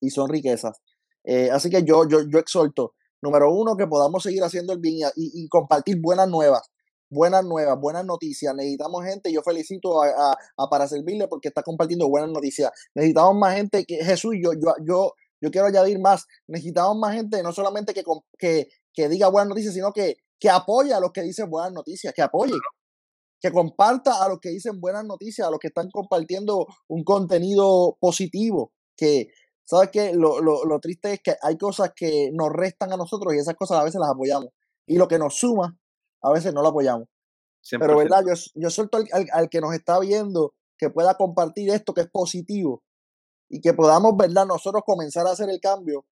Y son riquezas. Eh, así que yo, yo, yo exhorto, número uno, que podamos seguir haciendo el bien y, y, compartir buenas nuevas buenas nuevas, buenas noticias. Necesitamos gente. Yo felicito a, para servirle porque está compartiendo buenas noticias. Necesitamos más gente que Jesús. Yo, yo, yo, yo quiero añadir más. Necesitamos más gente, no solamente que, que, que diga buenas noticias, sino que, que apoye a los que dicen buenas noticias, que apoye, que comparta a los que dicen buenas noticias, a los que están compartiendo un contenido positivo, que, ¿sabes qué? Lo, lo, lo triste es que hay cosas que nos restan a nosotros y esas cosas a veces las apoyamos. Y lo que nos suma a veces no lo apoyamos. Pero, ¿verdad? Yo, yo suelto al, que nos está viendo que pueda compartir esto que es positivo y que podamos, ¿verdad? Nosotros comenzar a hacer el cambio,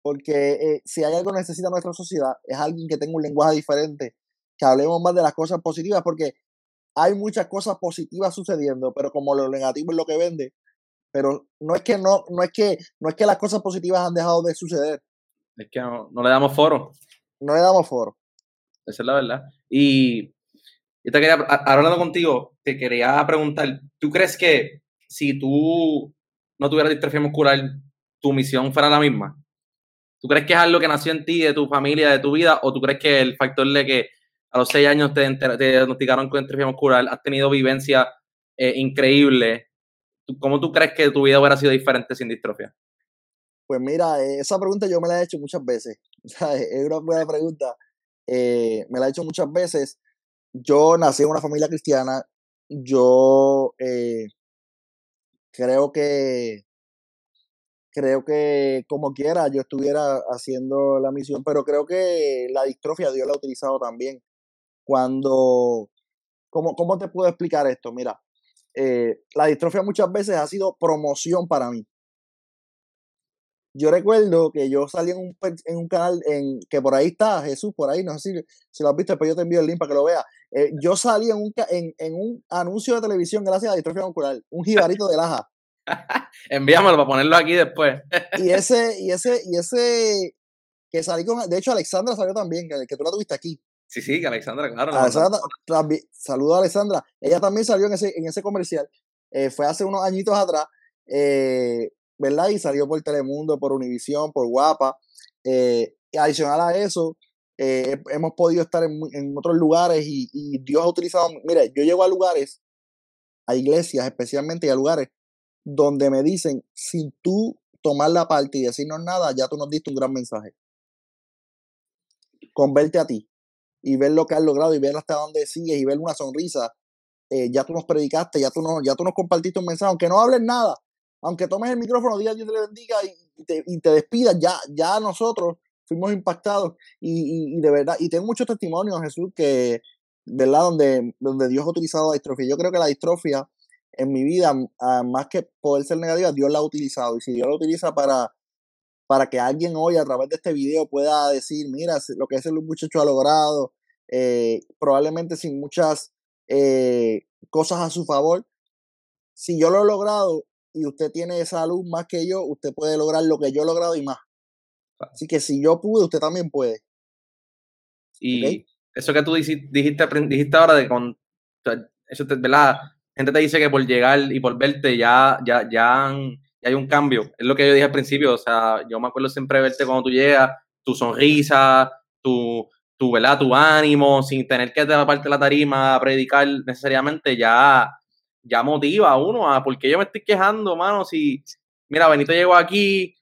porque eh, si hay algo que necesita nuestra sociedad, es alguien que tenga un lenguaje diferente, que hablemos más de las cosas positivas, porque hay muchas cosas positivas sucediendo, pero como lo negativo es lo que vende, pero no es que no, no es que, no es que las cosas positivas han dejado de suceder. Es que no, no le damos foro. No le damos foro. Esa es la verdad. Y yo te quería, hablando contigo, te quería preguntar, ¿tú crees que si tú no tuvieras distrofia muscular, tu misión fuera la misma? ¿Tú crees que es algo que nació en ti, de tu familia, de tu vida? ¿O tú crees que el factor de que a los seis años te, diagnosticaron con distrofia muscular, has tenido vivencia eh, increíble? ¿Cómo tú crees que tu vida hubiera sido diferente sin distrofia? Pues mira, esa pregunta yo me la he hecho muchas veces. Es una buena pregunta. Eh, me la he hecho muchas veces. Yo nací en una familia cristiana. Yo eh, creo que creo que como quiera yo estuviera haciendo la misión, pero creo que la distrofia Dios la ha utilizado también. Cuando, ¿cómo, cómo te puedo explicar esto? Mira, eh, la distrofia muchas veces ha sido promoción para mí yo recuerdo que yo salí en un, en un canal en, que por ahí está Jesús, por ahí, no sé si, si lo has visto, pero yo te envío el link para que lo veas. Eh, yo salí en un, en, en, un anuncio de televisión gracias a distrofia muscular, un jibarito de laja. Envíamelo para ponerlo aquí después. y ese, y ese, y ese que salí con, de hecho Alexandra salió también, que, que tú la tuviste aquí. Sí, sí, Alexandra, claro. Alexandra, saludo a Alexandra. Ella también salió en ese, en ese comercial. Eh, fue hace unos añitos atrás. Eh, ¿verdad? Y salió por Telemundo, por Univisión, por Guapa. Eh, adicional a eso, hemos podido estar en, otros lugares y, Dios ha utilizado, mire, yo llego a lugares, a iglesias especialmente y a lugares donde me dicen, sin tú tomar la parte y decirnos nada, ya tú nos diste un gran mensaje. Con verte a ti y ver lo que has logrado y ver hasta dónde sigues y ver una sonrisa, eh, ya tú nos predicaste, ya tú, nos, ya tú nos compartiste un mensaje, aunque no hables nada, aunque tomes el micrófono, diga Dios te le bendiga y te, y te despidas, ya, ya nosotros fuimos impactados y, y, de verdad, y tengo muchos testimonios, Jesús, que, ¿verdad? Donde, donde Dios ha utilizado la distrofia. Yo creo que la distrofia en mi vida, más que poder ser negativa, Dios la ha utilizado. Y si Dios la utiliza para, para que alguien hoy a través de este video pueda decir, mira, lo que ese muchacho ha logrado, eh, probablemente sin muchas eh, cosas a su favor, si yo lo he logrado, y usted tiene salud más que yo, usted puede lograr lo que yo he logrado y más. Así que si yo pude, usted también puede. Y eso que tú dijiste, dijiste ahora de con eso te, ¿verdad? Gente te dice que por llegar y por verte ya, ya, ya, hay un cambio. Es lo que yo dije al principio. O sea, yo me acuerdo siempre verte cuando tú llegas, tu sonrisa, tu, tu, ¿verdad? tu ánimo, sin tener que parte de la tarima a predicar necesariamente, ya, ya motiva a uno a porque yo me estoy quejando, mano, si, mira, Benito llegó aquí,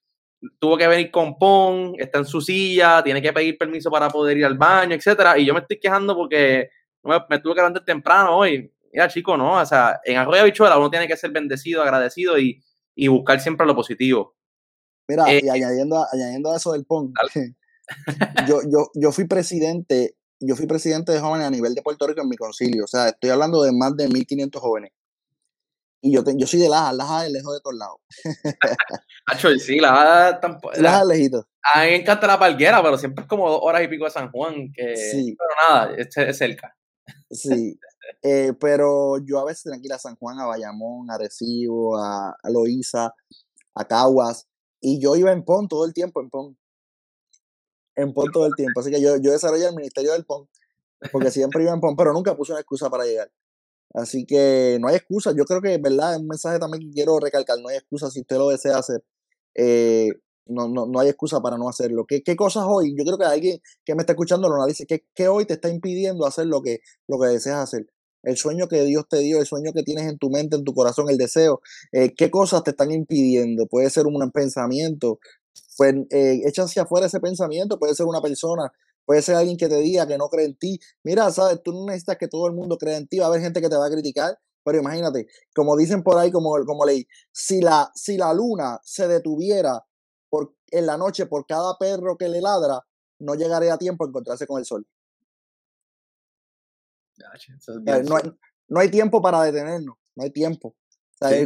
tuvo que venir con Pon, está en su silla, tiene que pedir permiso para poder ir al baño, etcétera, y yo me estoy quejando porque me, tuve que levantar temprano hoy. Mira, chico, no, o sea, en Arroyo Bichuela uno tiene que ser bendecido, agradecido y, buscar siempre lo positivo. Mira, y eh, añadiendo, añadiendo a eso del Pon, yo, yo, yo fui presidente, yo fui presidente de jóvenes a nivel de Puerto Rico en mi concilio, o sea, estoy hablando de más de 1.500 jóvenes. Y yo, yo soy de Laja, Laja es lejos de todos lados. Hacho, sí, Laja tampoco. Laja es lejito. A mí me encanta la palguera, pero siempre es como dos horas y pico de San Juan, que sí. pero nada, es, cerca. Sí, eh, pero yo a veces ir a San Juan, a Bayamón, a Recibo, a, a a Caguas, y yo iba en PON todo el tiempo, en PON. En PON todo el tiempo, así que yo, yo desarrollé el ministerio del PON, porque siempre iba en PON, pero nunca puse una excusa para llegar. Así que no hay excusa. Yo creo que, ¿verdad? Es un mensaje también que quiero recalcar. No hay excusa si usted lo desea hacer. Eh, No, no, no hay excusa para no hacerlo. ¿Qué, ¿Qué, cosas hoy? Yo creo que alguien que me está escuchando lo dice, ¿qué, ¿qué, hoy te está impidiendo hacer lo que, lo que deseas hacer? El sueño que Dios te dio, el sueño que tienes en tu mente, en tu corazón, el deseo. Eh, ¿Qué cosas te están impidiendo? Puede ser un pensamiento. Pues eh, echa hacia afuera ese pensamiento. Puede ser una persona. Puede ser alguien que te diga que no cree en ti. Mira, sabes, tú no necesitas que todo el mundo crea en ti. Va a haber gente que te va a criticar. Pero imagínate, como dicen por ahí, como, como leí, si la, si la luna se detuviera por, en la noche por cada perro que le ladra, no llegaría a tiempo a encontrarse con el sol. No, hay, no hay tiempo para detenernos, no hay tiempo.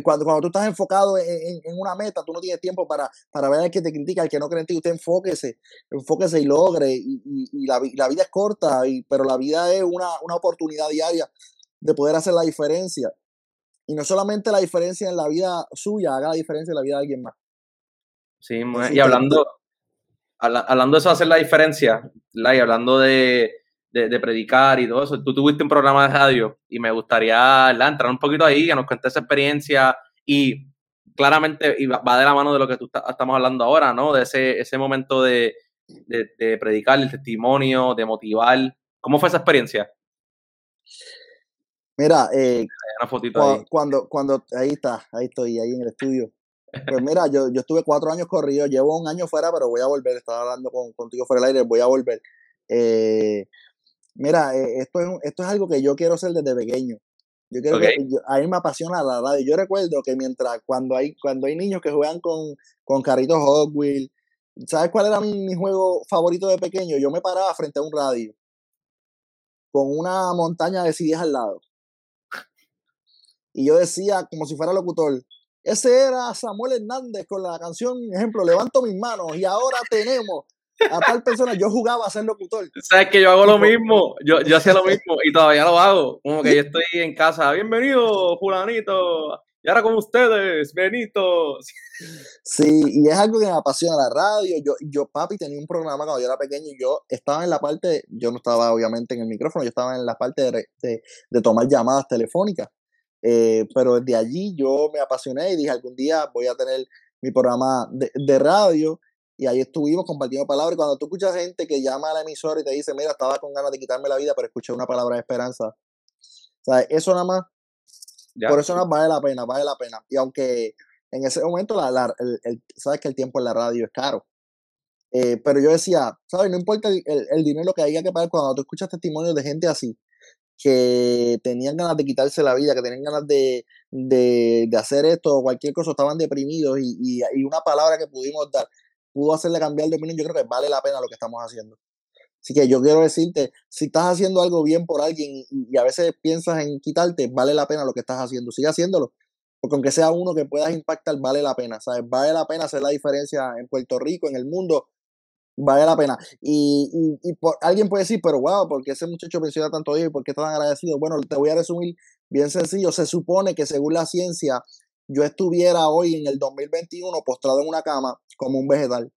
cuando, cuando tú estás enfocado en, en, una meta, tú no tienes tiempo para, para ver al que te critica, al que no cree en ti. Usted enfóquese, enfóquese y logre. Y, y, la, la, vida es corta, y, pero la vida es una, una oportunidad diaria de poder hacer la diferencia. Y no solamente la diferencia en la vida suya, haga la diferencia en la vida de alguien más. Sí, y hablando, hablando de eso, hacer la diferencia, y hablando de, de, predicar y todo eso, tú tuviste un programa de radio y me gustaría entrar un poquito ahí, que nos cuentes esa experiencia y claramente y va, de la mano de lo que tú estamos hablando ahora, ¿no? De ese, ese momento de, de, de predicar, el testimonio, de motivar. ¿Cómo fue esa experiencia? Mira, eh, cuando, cuando, ahí está, ahí estoy, ahí en el estudio. Pues mira, yo, yo estuve cuatro años corrido, llevo un año fuera, pero voy a volver, estaba hablando con, contigo fuera del aire, voy a volver. Eh, mira, eh, esto, es, esto es algo que yo quiero hacer desde pequeño. Yo creo que a mí me apasiona la radio. Yo recuerdo que mientras, cuando hay, cuando hay niños que juegan con, con carritos Hot Wheels, ¿sabes cuál era mi, mi juego favorito de pequeño? Yo me paraba frente a un radio con una montaña de CDs al lado y yo decía, como si fuera locutor, ese era Samuel Hernández con la canción, ejemplo, Levanto mis manos y ahora tenemos a tal persona. Yo jugaba a ser locutor. Sabes que yo hago lo mismo, yo, yo hacía lo mismo y todavía lo hago. Como que yo estoy en casa, bienvenido, Julanito. Y ahora con ustedes, Benito. Sí, y es algo que me apasiona la radio. Yo, yo, papi, tenía un programa cuando yo era pequeño y yo estaba en la parte, yo no estaba obviamente en el micrófono, yo estaba en la parte de, de, de tomar llamadas telefónicas. Eh, pero desde allí yo me apasioné y dije, algún día voy a tener mi programa de, de radio y ahí estuvimos compartiendo palabras. Y cuando tú escuchas gente que llama a la emisora y te dice, mira, estaba con ganas de quitarme la vida, pero escuché una palabra de esperanza. Sea, eso nada más, por eso nada más vale la pena, vale la pena. Y aunque en ese momento, la, la, el, sabes que el tiempo en la radio es caro. Eh, pero yo decía, ¿sabes? No importa el, el, dinero que haya que pagar cuando tú escuchas testimonios de gente así, que tenían ganas de quitarse la vida, que tenían ganas de, de, de hacer esto o cualquier cosa, estaban deprimidos y, y, y, una palabra que pudimos dar pudo hacerle cambiar de opinión, yo creo que vale la pena lo que estamos haciendo. Así que yo quiero decirte, si estás haciendo algo bien por alguien y, a veces piensas en quitarte, vale la pena lo que estás haciendo, sigue haciéndolo. Porque aunque sea uno que puedas impactar, vale la pena. ¿sabes? Vale la pena hacer la diferencia en Puerto Rico, en el mundo, vale la pena. Y, y, por, alguien puede decir, pero wow, ¿por qué ese muchacho menciona tanto Dios y por qué está tan agradecido? Bueno, te voy a resumir bien sencillo. Se supone que según la ciencia, yo estuviera hoy en el 2021 postrado en una cama como un vegetal.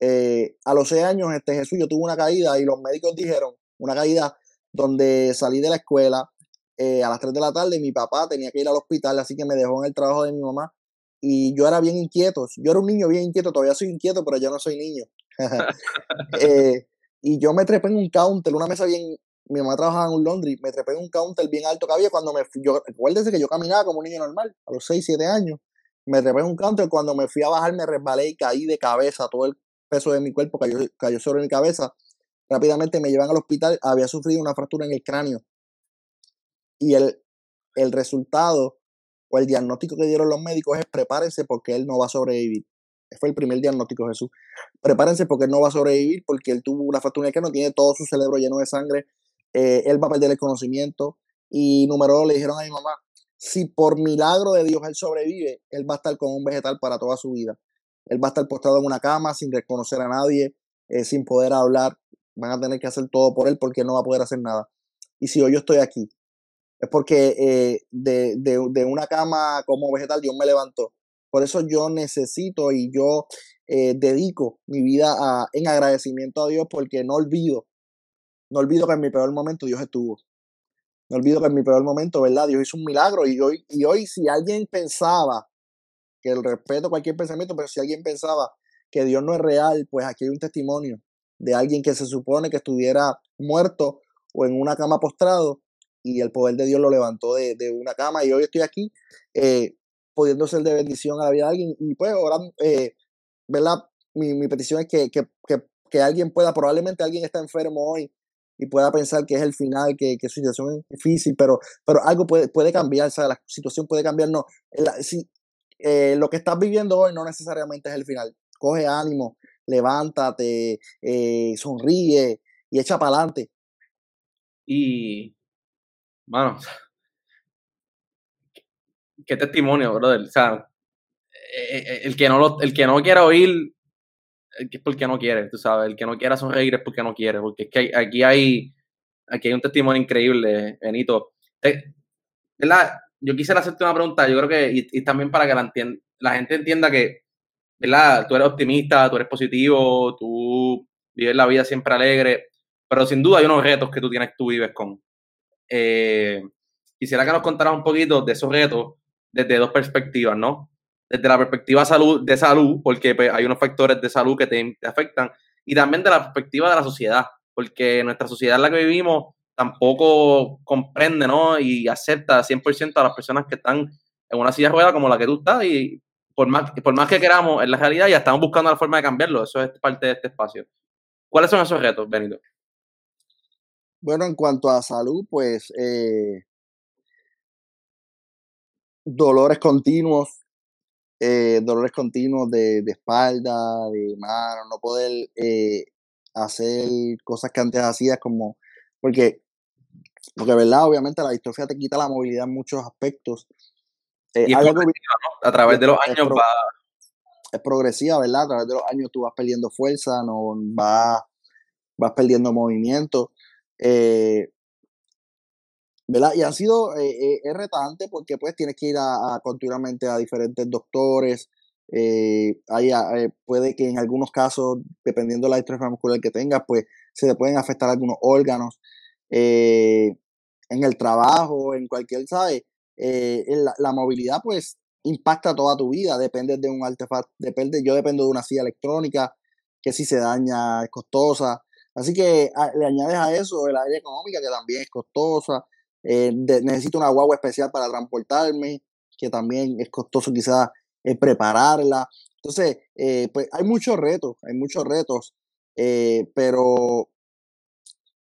Eh, a los seis años, este Jesús, yo tuve una caída y los médicos dijeron, una caída donde salí de la escuela eh, a las 3 de la tarde, mi papá tenía que ir al hospital, así que me dejó en el trabajo de mi mamá y yo era bien inquieto. Yo era un niño bien inquieto, todavía soy inquieto, pero yo no soy niño. Eh, y yo me trepé en un counter, una mesa bien. Mi mamá trabajaba en un laundry, me trepé en un counter bien alto que había cuando me fui. Yo, recuérdense que yo caminaba como un niño normal, a los 6, 7 años. Me trepé en un counter, cuando me fui a bajar me resbalé y caí de cabeza. Todo el peso de mi cuerpo cayó, cayó sobre mi cabeza. Rápidamente me llevan al hospital, había sufrido una fractura en el cráneo. Y el, el resultado o el diagnóstico que dieron los médicos es prepárense porque él no va a sobrevivir. Fue el primer diagnóstico Jesús. Prepárense porque él no va a sobrevivir, porque él tuvo una fractura que no tiene todo su cerebro lleno de sangre. Él va a perder el conocimiento. Y número dos, le dijeron a mi mamá, si por milagro de Dios él sobrevive, él va a estar con un vegetal para toda su vida. Él va a estar postrado en una cama sin reconocer a nadie, eh, sin poder hablar. Van a tener que hacer todo por él porque no va a poder hacer nada. Y si hoy yo estoy aquí, es porque eh, de, de, una cama como vegetal Dios me levantó. Por eso yo necesito y yo eh, dedico mi vida en agradecimiento a Dios porque no olvido, no olvido que en mi peor momento Dios estuvo. No olvido que en mi peor momento, ¿verdad? Dios hizo un milagro y hoy, y hoy si alguien pensaba, que el respeto cualquier pensamiento, pero si alguien pensaba que Dios no es real, pues aquí hay un testimonio de alguien que se supone que estuviera muerto o en una cama postrado y el poder de Dios lo levantó de, una cama y hoy estoy aquí eh, pudiendo ser de bendición a la vida de alguien y pues ahora, eh, ¿verdad? Mi, mi, petición es que, que, que, que, alguien pueda, probablemente alguien está enfermo hoy y pueda pensar que es el final, que, que su situación es difícil, pero, pero algo puede, puede cambiar, o sea, la situación puede cambiar, no, si, eh, lo que estás viviendo hoy no necesariamente es el final, coge ánimo, levántate, eh, sonríe y echa para adelante. Y, bueno, qué testimonio, brother. O sea, eh, el que no, el que no quiera oír es porque no quiere, tú sabes. El que no quiera sonreír es porque no quiere. Porque es que aquí hay, aquí hay un testimonio increíble, Benito. ¿Verdad? Yo quisiera hacerte una pregunta, yo creo que, y, también para que la, la gente entienda que, ¿verdad? Tú eres optimista, tú eres positivo, tú vives la vida siempre alegre, pero sin duda hay unos retos que tú tienes, tú vives con. Eh, quisiera que nos contaras un poquito de esos retos desde dos perspectivas, ¿no? Desde la perspectiva salud, de salud, porque pues, hay unos factores de salud que te, afectan, y también de la perspectiva de la sociedad, porque nuestra sociedad en la que vivimos tampoco comprende, ¿no? Y acepta 100% a las personas que están en una silla de rueda como la que tú estás, y por más, por más que queramos, en la realidad ya estamos buscando la forma de cambiarlo, eso es parte de este espacio. ¿Cuáles son esos retos, Benito? Bueno, en cuanto a salud, pues eh, dolores continuos, eh, dolores continuos de, espalda, de mano, no poder eh, hacer cosas que antes hacías como, porque, porque verdad, obviamente la distrofia te quita la movilidad en muchos aspectos. y A través de los años va... Es progresiva, ¿verdad? A través de los años tú vas perdiendo fuerza, no vas, vas perdiendo movimiento. Eh, ¿verdad? Y ha sido eh, eh retante porque pues tienes que ir a, continuamente a diferentes doctores. Eh, puede que en algunos casos, dependiendo de la distrofia muscular que tengas, pues se te pueden afectar algunos órganos. en el trabajo, en cualquier, ¿sabes? La, la, movilidad pues impacta toda tu vida, depende de un artefacto, depende, yo dependo de una silla electrónica que si se daña es costosa, Así que ah, le añades a eso el área económica, que también es costosa. Eh, necesito una guagua especial para transportarme, que también es costoso quizás eh, prepararla. Entonces, eh, pues hay muchos retos, hay muchos retos, pero,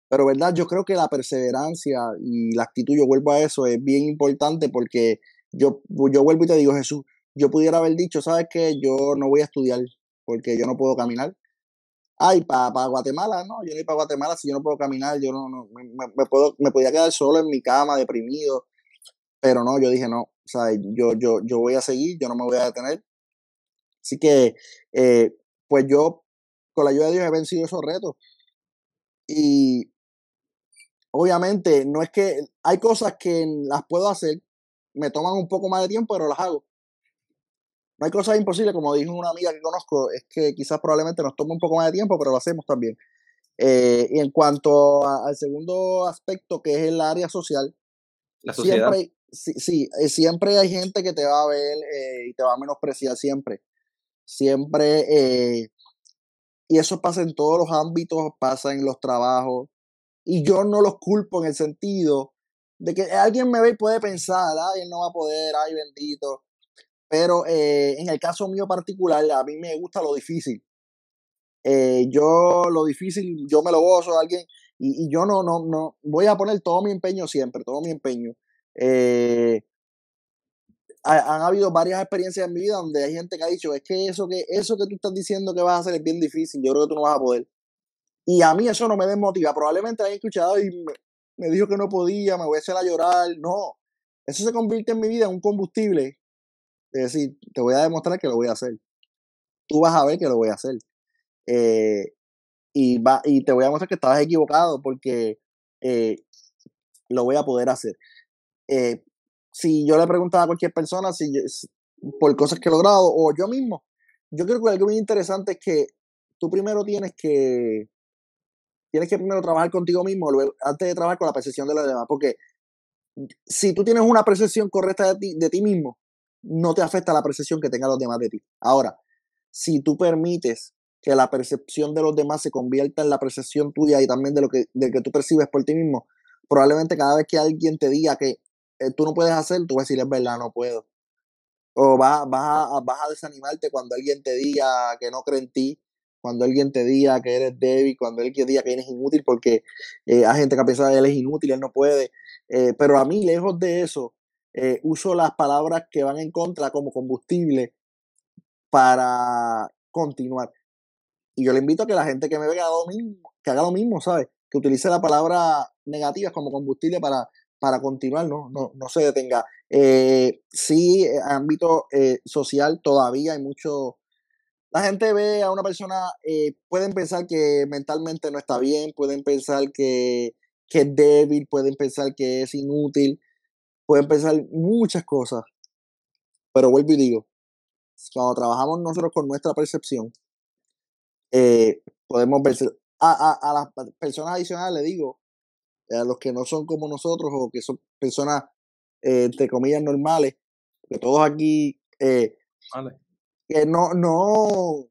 pero verdad, yo creo que la perseverancia y la actitud, yo vuelvo a eso, es bien importante porque yo, yo vuelvo y te digo, Jesús, yo pudiera haber dicho, ¿sabes qué? Yo no voy a estudiar porque yo no puedo caminar ay, para Guatemala, no, yo no voy para Guatemala si yo no puedo caminar, yo no, no me, puedo, me podía quedar solo en mi cama, deprimido, pero no, yo dije, no, o sea, yo, yo, yo voy a seguir, yo no me voy a detener. Así que, eh, pues yo, con la ayuda de Dios, he vencido esos retos. Y obviamente, no es que hay cosas que las puedo hacer, me toman un poco más de tiempo, pero las hago no hay cosas imposibles, como dijo una amiga que conozco, es que quizás probablemente nos tome un poco más de tiempo, pero lo hacemos también. Eh, y en cuanto al segundo aspecto, que es el área social, la sociedad. Siempre, sí, eh, siempre hay gente que te va a ver eh, y te va a menospreciar siempre. Siempre, y eso pasa en todos los ámbitos, pasa en los trabajos. Y yo no los culpo en el sentido de que alguien me ve y puede pensar, ay, él no va a poder, ay, bendito. Pero eh, en el caso mío particular, a mí me gusta lo difícil. Eh, yo lo difícil, yo me lo gozo a alguien y, yo no, no, no, voy a poner todo mi empeño siempre, todo mi empeño. Eh, han habido varias experiencias en mi vida donde hay gente que ha dicho, es que eso que, eso que tú estás diciendo que vas a hacer es bien difícil, yo creo que tú no vas a poder. Y a mí eso no me desmotiva. Probablemente hayan escuchado y me dijo que no podía, me voy a hacer a llorar. No, eso se convierte en mi vida en un combustible es decir, te voy a demostrar que lo voy a hacer. Tú vas a ver que lo voy a hacer. Eh, y, va, y te voy a mostrar que estabas equivocado porque eh, lo voy a poder hacer. Eh, si yo le preguntaba a cualquier persona si por cosas que he logrado o yo mismo, yo creo que algo muy interesante es que tú primero tienes que tienes que primero trabajar contigo mismo antes de trabajar con la percepción de los demás, porque si tú tienes una percepción correcta de ti, de ti mismo, no te afecta la percepción que tengan los demás de ti. Ahora, si tú permites que la percepción de los demás se convierta en la percepción tuya y también de lo que, de que tú percibes por ti mismo, probablemente cada vez que alguien te diga que eh, tú no puedes hacer, tú vas a decir, es verdad, no puedo. O vas, vas, a, vas a desanimarte cuando alguien te diga que no cree en ti, cuando alguien te diga que eres débil, cuando alguien te diga que eres inútil, porque eh, hay gente que piensa que él es inútil, él no puede. Eh, pero a mí, lejos de eso, uso las palabras que van en contra como combustible para continuar. Y yo le invito a que la gente que me vea lo mismo, que haga lo mismo, ¿sabes? Que utilice la palabra negativa como combustible para, para continuar, no, no, no se detenga. Eh, sí, eh, ámbito eh, social todavía hay mucho... La gente ve a una persona, eh, pueden pensar que mentalmente no está bien, pueden pensar que, que es débil, pueden pensar que es inútil, pueden pensar muchas cosas. Pero vuelvo y digo, cuando trabajamos nosotros con nuestra percepción, eh, podemos ver. A, a, a, las personas adicionales le digo, a los que no son como nosotros o que son personas, eh, entre comillas, normales, que todos aquí, eh, vale. que no, no,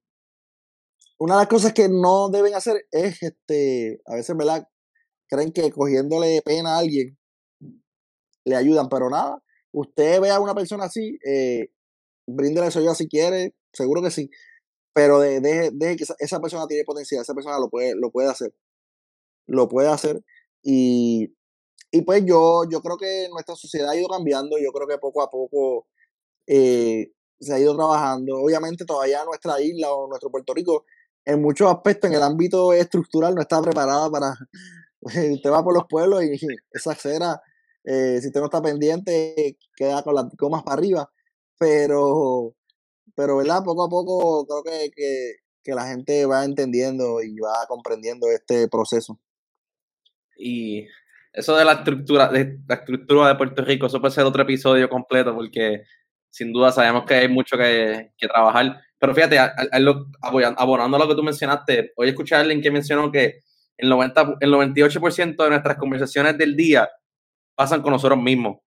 una de las cosas que no deben hacer es, este, a veces, ¿verdad? Creen que cogiéndole pena a alguien le ayudan, pero nada, usted ve a una persona así, eh, bríndele eso yo si quiere, seguro que sí, pero deje, de, de que esa, persona tiene potencial, esa persona lo puede, lo puede hacer, lo puede hacer y, y pues yo, yo creo que nuestra sociedad ha ido cambiando, yo creo que poco a poco eh, se ha ido trabajando, obviamente todavía nuestra isla o nuestro Puerto Rico en muchos aspectos en el ámbito estructural no está preparada para, usted va por los pueblos y esa acera, eh, si usted no está pendiente, queda con las comas para arriba pero, pero ¿verdad? Poco a poco creo que, que, la gente va entendiendo y va comprendiendo este proceso. Y eso de la estructura, de la estructura de Puerto Rico, eso puede ser otro episodio completo, porque sin duda sabemos que hay mucho que, que trabajar. Pero fíjate, abonando a lo que tú mencionaste, hoy escuché a alguien que mencionó que el, 90, el 98% de nuestras conversaciones del día pasan con nosotros mismos.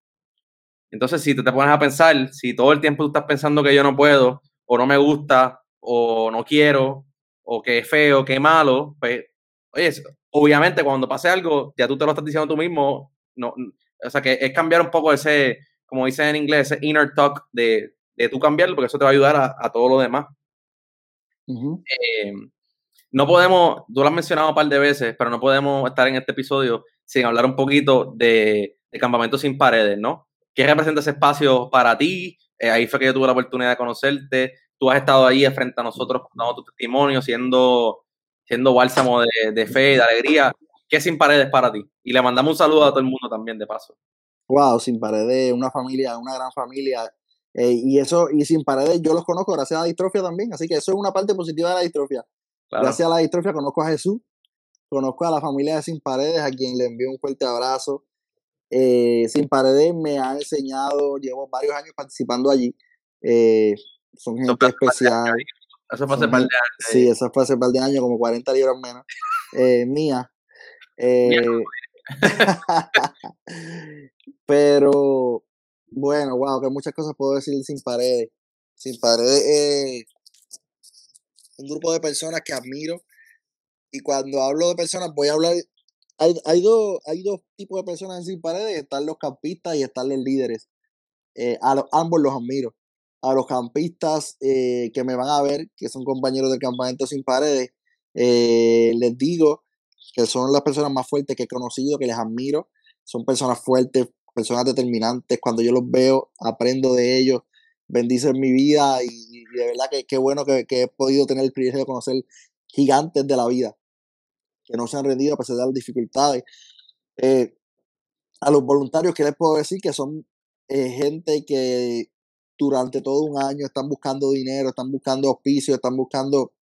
Entonces, si tú te pones a pensar, si todo el tiempo tú estás pensando que yo no puedo, o no me gusta, o no quiero, o que es feo, que es malo, pues, oye, obviamente cuando pase algo, ya tú te lo estás diciendo tú mismo, no, o sea, que es cambiar un poco ese, como dicen en inglés, ese inner talk de, de tú cambiarlo, porque eso te va a ayudar a, a todo lo demás. Uh -huh. eh, no podemos, tú lo has mencionado un par de veces, pero no podemos estar en este episodio sin hablar un poquito de, de Campamento sin Paredes, ¿no? ¿Qué representa ese espacio para ti? Eh, ahí fue que yo tuve la oportunidad de conocerte. Tú has estado ahí frente a nosotros contando tu testimonio, siendo, siendo bálsamo de, de fe y de alegría. ¿Qué Sin Paredes para ti? Y le mandamos un saludo a todo el mundo también, de paso. Wow, Sin Paredes, una familia, una gran familia. Eh, y eso, y Sin Paredes yo los conozco gracias a la distrofia también, así que eso es una parte positiva de la distrofia. Claro. Gracias a la distrofia conozco a Jesús, conozco a la familia de Sin Paredes, a quien le envío un fuerte abrazo. Eh, Sin Paredes me ha enseñado, llevo varios años participando allí. Eh, son gente eso especial. Eso fue hace par de años. Sí, eso fue hace par de años, como 40 libras menos. Eh, mía. pero bueno, wow, que muchas cosas puedo decir sin paredes. Sin paredes es un grupo de personas que admiro. Y cuando hablo de personas, voy a hablar hay, hay, dos, hay dos tipos de personas en Sin Paredes, están los campistas y están los líderes. Eh, a ambos los admiro. A los campistas eh, que me van a ver, que son compañeros del campamento Sin Paredes, eh, les digo que son las personas más fuertes que he conocido, que les admiro. Son personas fuertes, personas determinantes. Cuando yo los veo, aprendo de ellos, bendicen mi vida y, de verdad que qué bueno que, he podido tener el privilegio de conocer gigantes de la vida que no se han rendido a pesar de las dificultades. Eh, a los voluntarios, ¿qué les puedo decir? Que son eh, gente que durante todo un año están buscando dinero, están buscando auspicios, están buscando,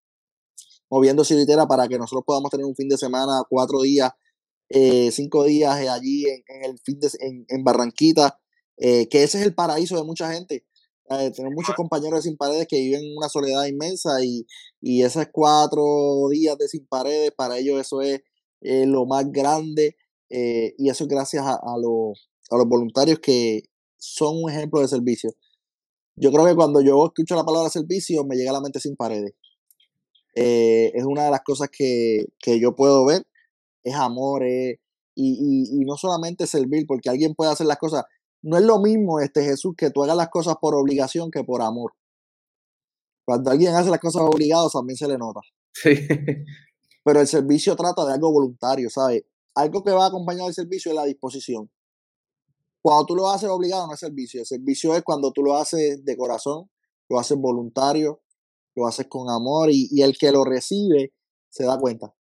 moviendo silitera para que nosotros podamos tener un fin de semana, cuatro días, eh, cinco días allí en, en, el fin de, en, en Barranquita, que ese es el paraíso de mucha gente. Eh, tenemos muchos compañeros de Sin Paredes que viven en una soledad inmensa y, y esos cuatro días de Sin Paredes, para ellos eso es eh, lo más grande eh, y eso es gracias a, a, los, a los voluntarios que son un ejemplo de servicio. Yo creo que cuando yo escucho la palabra servicio, me llega a la mente sin paredes. Eh, es una de las cosas que, que yo puedo ver, es amor, y, y, y, no solamente servir, porque alguien puede hacer las cosas. No es lo mismo, este Jesús, que tú hagas las cosas por obligación que por amor. Cuando alguien hace las cosas obligadas, también se le nota. Sí. Pero el servicio trata de algo voluntario, ¿sabes? Algo que va acompañado del servicio es la disposición. Cuando tú lo haces obligado, no es servicio. El servicio es cuando tú lo haces de corazón, lo haces voluntario, lo haces con amor y, el que lo recibe se da cuenta.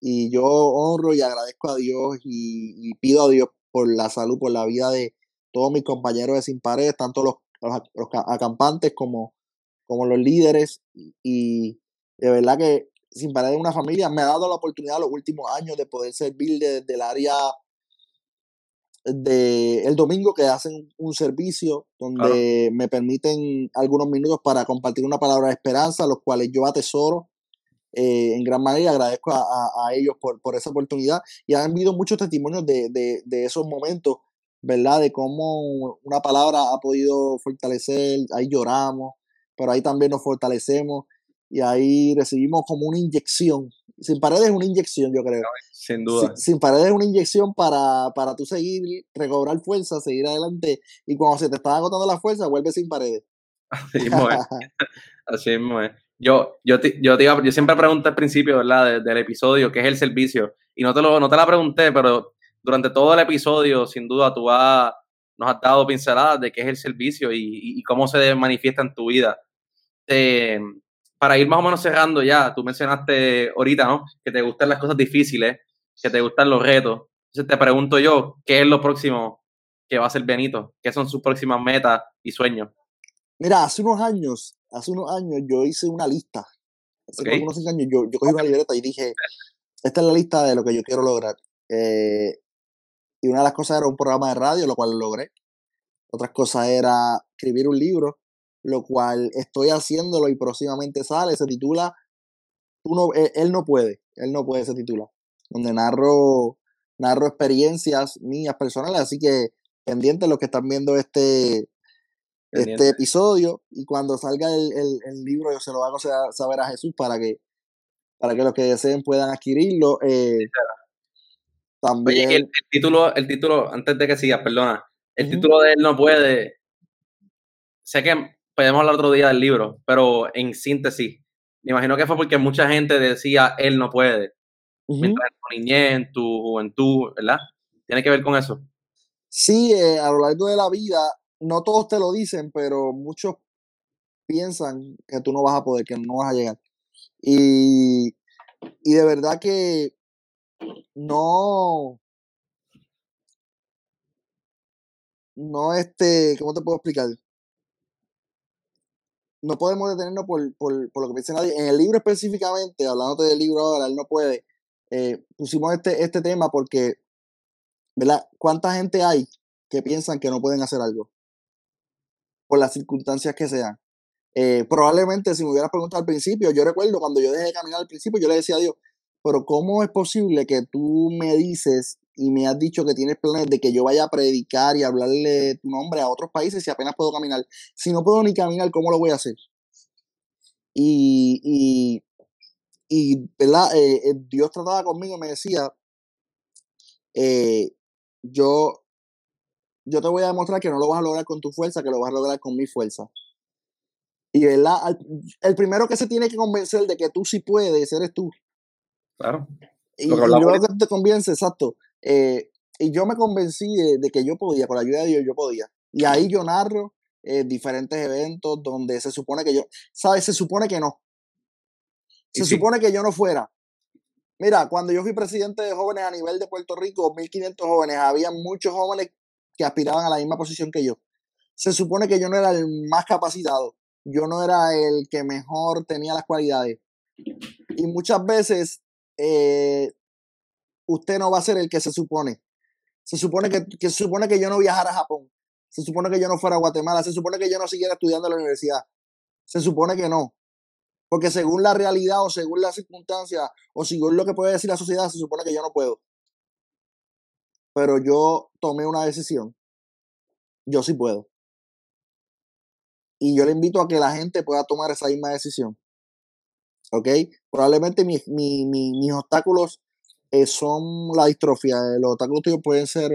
Y yo honro y agradezco a Dios y, pido a Dios por la salud, por la vida de todos mis compañeros de Sin Paredes, tanto los, los acampantes como, como los líderes. Y de verdad que Sin Paredes es una familia. Me ha dado la oportunidad los últimos años de poder servir desde el área de el domingo que hacen un servicio donde me permiten algunos minutos para compartir una palabra de esperanza, los cuales yo atesoro eh, en gran manera. Agradezco a, a, ellos por, por, esa oportunidad y han habido muchos testimonios de, de, de, esos momentos, ¿verdad? De cómo una palabra ha podido fortalecer, ahí lloramos, pero ahí también nos fortalecemos y ahí recibimos como una inyección sin paredes es una inyección, yo creo. Sin duda. Sin, paredes es una inyección para, para tú seguir, recobrar fuerza, seguir adelante. Y cuando se te está agotando la fuerza, vuelve sin paredes. Así mismo es. Así mismo es. Yo, yo, yo, te yo siempre pregunté al principio, ¿verdad? del episodio, ¿qué es el servicio? Y no te, lo, no te la pregunté, pero durante todo el episodio, sin duda, tú has, nos has dado pinceladas de qué es el servicio y, y, cómo se manifiesta en tu vida. Eh, para ir más o menos cerrando ya, tú mencionaste ahorita, ¿no? Que te gustan las cosas difíciles, que te gustan los retos. Entonces te pregunto yo, ¿qué es lo próximo que va a hacer Benito? ¿Qué son sus próximas metas y sueños? Mira, hace unos años, hace unos años yo hice una lista. Hace unos años yo, yo, cogí una libreta y dije, esta es la lista de lo que yo quiero lograr. Eh, y una de las cosas era un programa de radio, lo cual lo logré. Otras cosas era escribir un libro lo cual estoy haciéndolo y próximamente sale, se titula Tú e, él, no puede, él no puede, se titula, donde narro, narro experiencias mías personales, así que pendientes los que están viendo este, este episodio y cuando salga el, libro yo se lo hago saber a Jesús para que, para que los que deseen puedan adquirirlo. Eh, también... el, título, el título, antes de que sigas, perdona, el título de él no puede, sé que podemos hablar otro día del libro, pero en síntesis, me imagino que fue porque mucha gente decía, él no puede. Mientras en tu niñez, en tu juventud, ¿verdad? ¿Tiene que ver con eso? Sí, eh, a lo largo de la vida, no todos te lo dicen, pero muchos piensan que tú no vas a poder, que no vas a llegar. Y, y de verdad que no, no este, ¿cómo te puedo explicar? no podemos detenernos por, lo que piense nadie. En el libro específicamente, hablándote del libro ahora, él no puede, eh, pusimos este, este tema porque, ¿verdad? ¿Cuánta gente hay que piensan que no pueden hacer algo? Por las circunstancias que sean. Eh, probablemente si me hubieras preguntado al principio, yo recuerdo cuando yo dejé de caminar al principio, yo le decía a Dios, pero ¿cómo es posible que tú me dices y me has dicho que tienes planes de que yo vaya a predicar y hablarle tu nombre a otros países si apenas puedo caminar. Si no puedo ni caminar, ¿cómo lo voy a hacer? Y, y, y ¿verdad? Eh, eh, Dios trataba conmigo, me decía, eh, yo, yo te voy a demostrar que no lo vas a lograr con tu fuerza, que lo vas a lograr con mi fuerza. Y ¿verdad? el primero que se tiene que convencer de que tú sí puedes, eres tú. Claro. Y, yo te convence, exacto. Eh, y yo me convencí de, que yo podía, con la ayuda de Dios, yo podía. Y ahí yo narro eh, diferentes eventos donde se supone que yo, ¿sabes? Se supone que no. Se supone que yo no fuera. Mira, cuando yo fui presidente de jóvenes a nivel de Puerto Rico, 1.500 jóvenes, había muchos jóvenes que aspiraban a la misma posición que yo. Se supone que yo no era el más capacitado, yo no era el que mejor tenía las cualidades. Y muchas veces eh, usted no va a ser el que se supone. Se supone que, se supone que yo no viajara a Japón. Se supone que yo no fuera a Guatemala. Se supone que yo no siguiera estudiando en la universidad. Se supone que no. Porque según la realidad o según las circunstancias o según lo que puede decir la sociedad, se supone que yo no puedo. Pero yo tomé una decisión. Yo sí puedo. y yo le invito a que la gente pueda tomar esa misma decisión. ¿Ok? Probablemente mis, mis obstáculos eh, son la distrofia. Los obstáculos tuyos pueden ser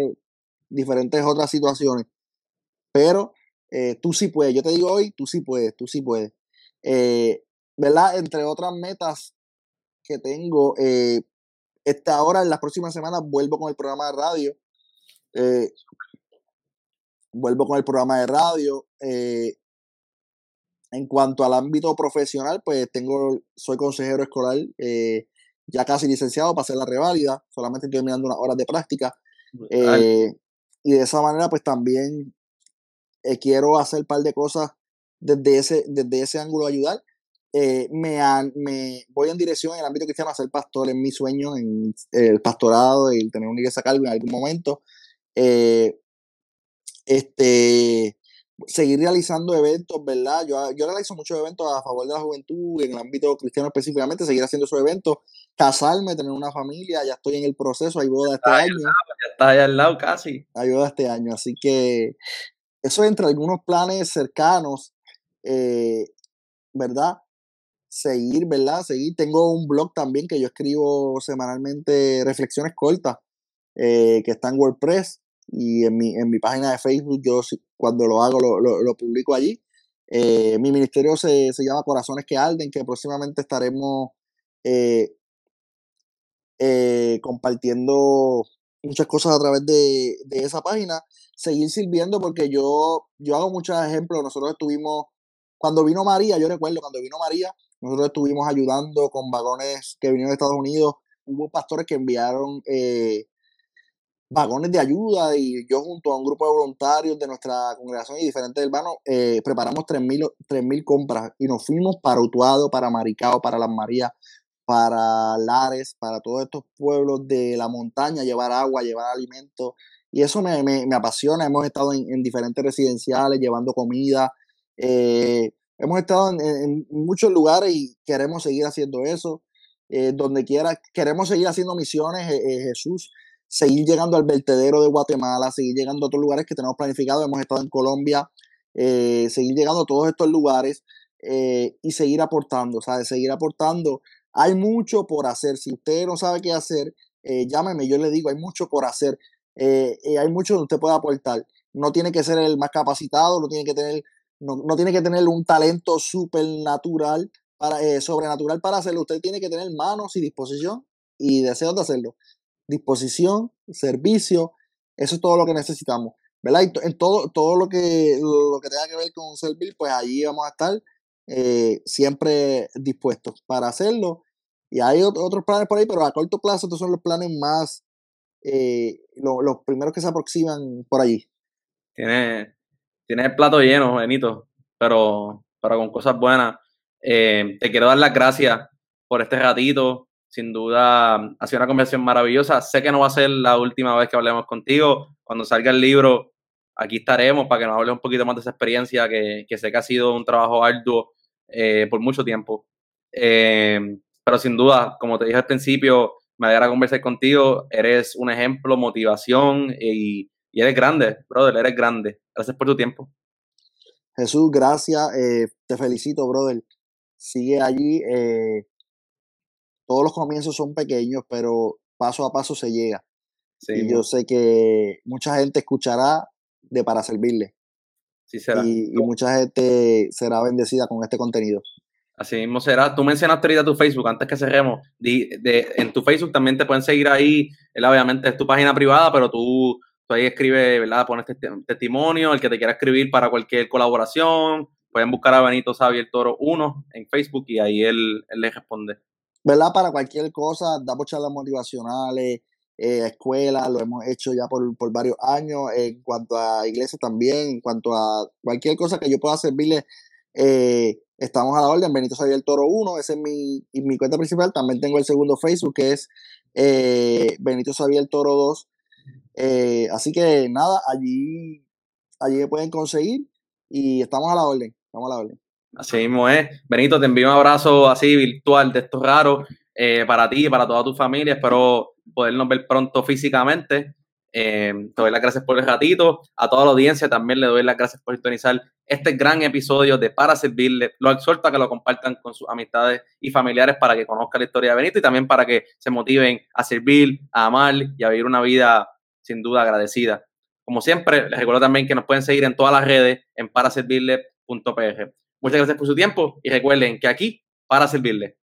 diferentes otras situaciones. Pero eh, tú sí puedes. Yo te digo hoy, tú sí puedes, tú sí puedes. Eh, ¿Verdad? Entre otras metas que tengo, esta hora, en las próximas semanas, vuelvo con el programa de radio. vuelvo con el programa de radio. En cuanto al ámbito profesional, pues tengo, soy consejero escolar, eh, ya casi licenciado para hacer la reválida, solamente estoy terminando unas horas de práctica. Eh, y de esa manera, pues también eh, quiero hacer un par de cosas desde ese, desde ese ángulo de ayudar. me, me voy en dirección en el ámbito cristiano a ser pastor en mi sueño, en el pastorado, y tener una iglesia cargo en algún momento. este seguir realizando eventos, ¿verdad? Yo, yo realizo muchos eventos a favor de la juventud, en el ámbito cristiano específicamente, seguir haciendo esos eventos, casarme, tener una familia, ya estoy en el proceso, hay boda este año. ya está ahí al lado casi. Hay boda este año, así que eso entre algunos planes cercanos, eh, ¿verdad? Seguir, ¿verdad? Seguir. Tengo un blog también que yo escribo semanalmente reflexiones cortas, eh, que está en WordPress y en mi, en mi página de Facebook yo cuando lo hago lo, lo, publico allí. Eh, mi ministerio se, se, llama Corazones que Arden, que próximamente estaremos eh, eh, compartiendo muchas cosas a través de, de, esa página. Seguir sirviendo porque yo, yo hago muchos ejemplos. Nosotros estuvimos, cuando vino María, yo recuerdo cuando vino María, nosotros estuvimos ayudando con vagones que vinieron de Estados Unidos. Hubo pastores que enviaron vagones de ayuda y yo junto a un grupo de voluntarios de nuestra congregación y diferentes hermanos eh, preparamos 3.000 compras y nos fuimos para Utuado, para Maricao, para Las Marías, para Lares, para todos estos pueblos de la montaña, llevar agua, llevar alimentos y eso me, apasiona. Hemos estado en, diferentes residenciales llevando comida. Eh, hemos estado en, muchos lugares y queremos seguir haciendo eso. Eh, donde quiera, queremos seguir haciendo misiones, Jesús seguir llegando al vertedero de Guatemala, seguir llegando a otros lugares que tenemos planificados. Hemos estado en Colombia, eh, seguir llegando a todos estos lugares eh, y seguir aportando, ¿sabes? Seguir aportando. Hay mucho por hacer. Si usted no sabe qué hacer, eh, llámeme, yo le digo, hay mucho por hacer. hay mucho que usted puede aportar. No tiene que ser el más capacitado, no tiene que tener, no, no tiene que tener un talento supernatural, para, sobrenatural para hacerlo. Usted tiene que tener manos y disposición y deseos de hacerlo disposición, servicio, eso es todo lo que necesitamos, ¿verdad? Y en todo, todo lo que, lo que tenga que ver con servir, pues allí vamos a estar eh, siempre dispuestos para hacerlo. Y hay otros planes por ahí, pero a corto plazo estos son los planes más, eh, los primeros que se aproximan por allí. Tiene, tiene el plato lleno, Benito, pero, pero con cosas buenas. Eh, te quiero dar las gracias por este ratito, sin duda ha sido una conversación maravillosa. Sé que no va a ser la última vez que hablemos contigo. Cuando salga el libro, aquí estaremos para que nos hables un poquito más de esa experiencia, que, sé que ha sido un trabajo arduo eh, por mucho tiempo. Eh, pero sin duda, como te dije al principio, me alegra conversar contigo. Eres un ejemplo, motivación y, eres grande, brother, eres grande. Gracias por tu tiempo. Jesús, gracias. Eh, te felicito, brother. Sigue allí todos los comienzos son pequeños, pero paso a paso se llega. y yo sé que mucha gente escuchará de para servirle. Sí será. Y, mucha gente será bendecida con este contenido. Así mismo será. Tú mencionaste ahorita tu Facebook, antes que cerremos. De, en tu Facebook también te pueden seguir ahí. Obviamente es tu página privada, pero tú, ahí escribes, ¿verdad? Pones testimonio, el que te quiera escribir para cualquier colaboración. Pueden buscar a Benito Xavier Toro 1 en Facebook y ahí él, él le responde. ¿Verdad? Para cualquier cosa, damos charlas motivacionales, eh, escuelas, lo hemos hecho ya por, varios años, en cuanto a iglesias también, en cuanto a cualquier cosa que yo pueda servirle, eh, estamos a la orden, Benito Xavier Toro 1, esa es mi, mi cuenta principal, también tengo el segundo Facebook que es eh, Benito Xavier Toro 2, así que nada, allí, allí me pueden conseguir y estamos a la orden, estamos a la orden. Así mismo es. Benito, te envío un abrazo así virtual de estos raros eh, para ti y para toda tu familia. Espero podernos ver pronto físicamente. Eh, te doy las gracias por el ratito. A toda la audiencia también le doy las gracias por sintonizar este gran episodio de Para Servirle. Lo exhorto a que lo compartan con sus amistades y familiares para que conozcan la historia de Benito y también para que se motiven a servir, a amar y a vivir una vida sin duda agradecida. Como siempre, les recuerdo también que nos pueden seguir en todas las redes en paraservirle.pr. Muchas gracias por su tiempo y recuerden que aquí, para servirle.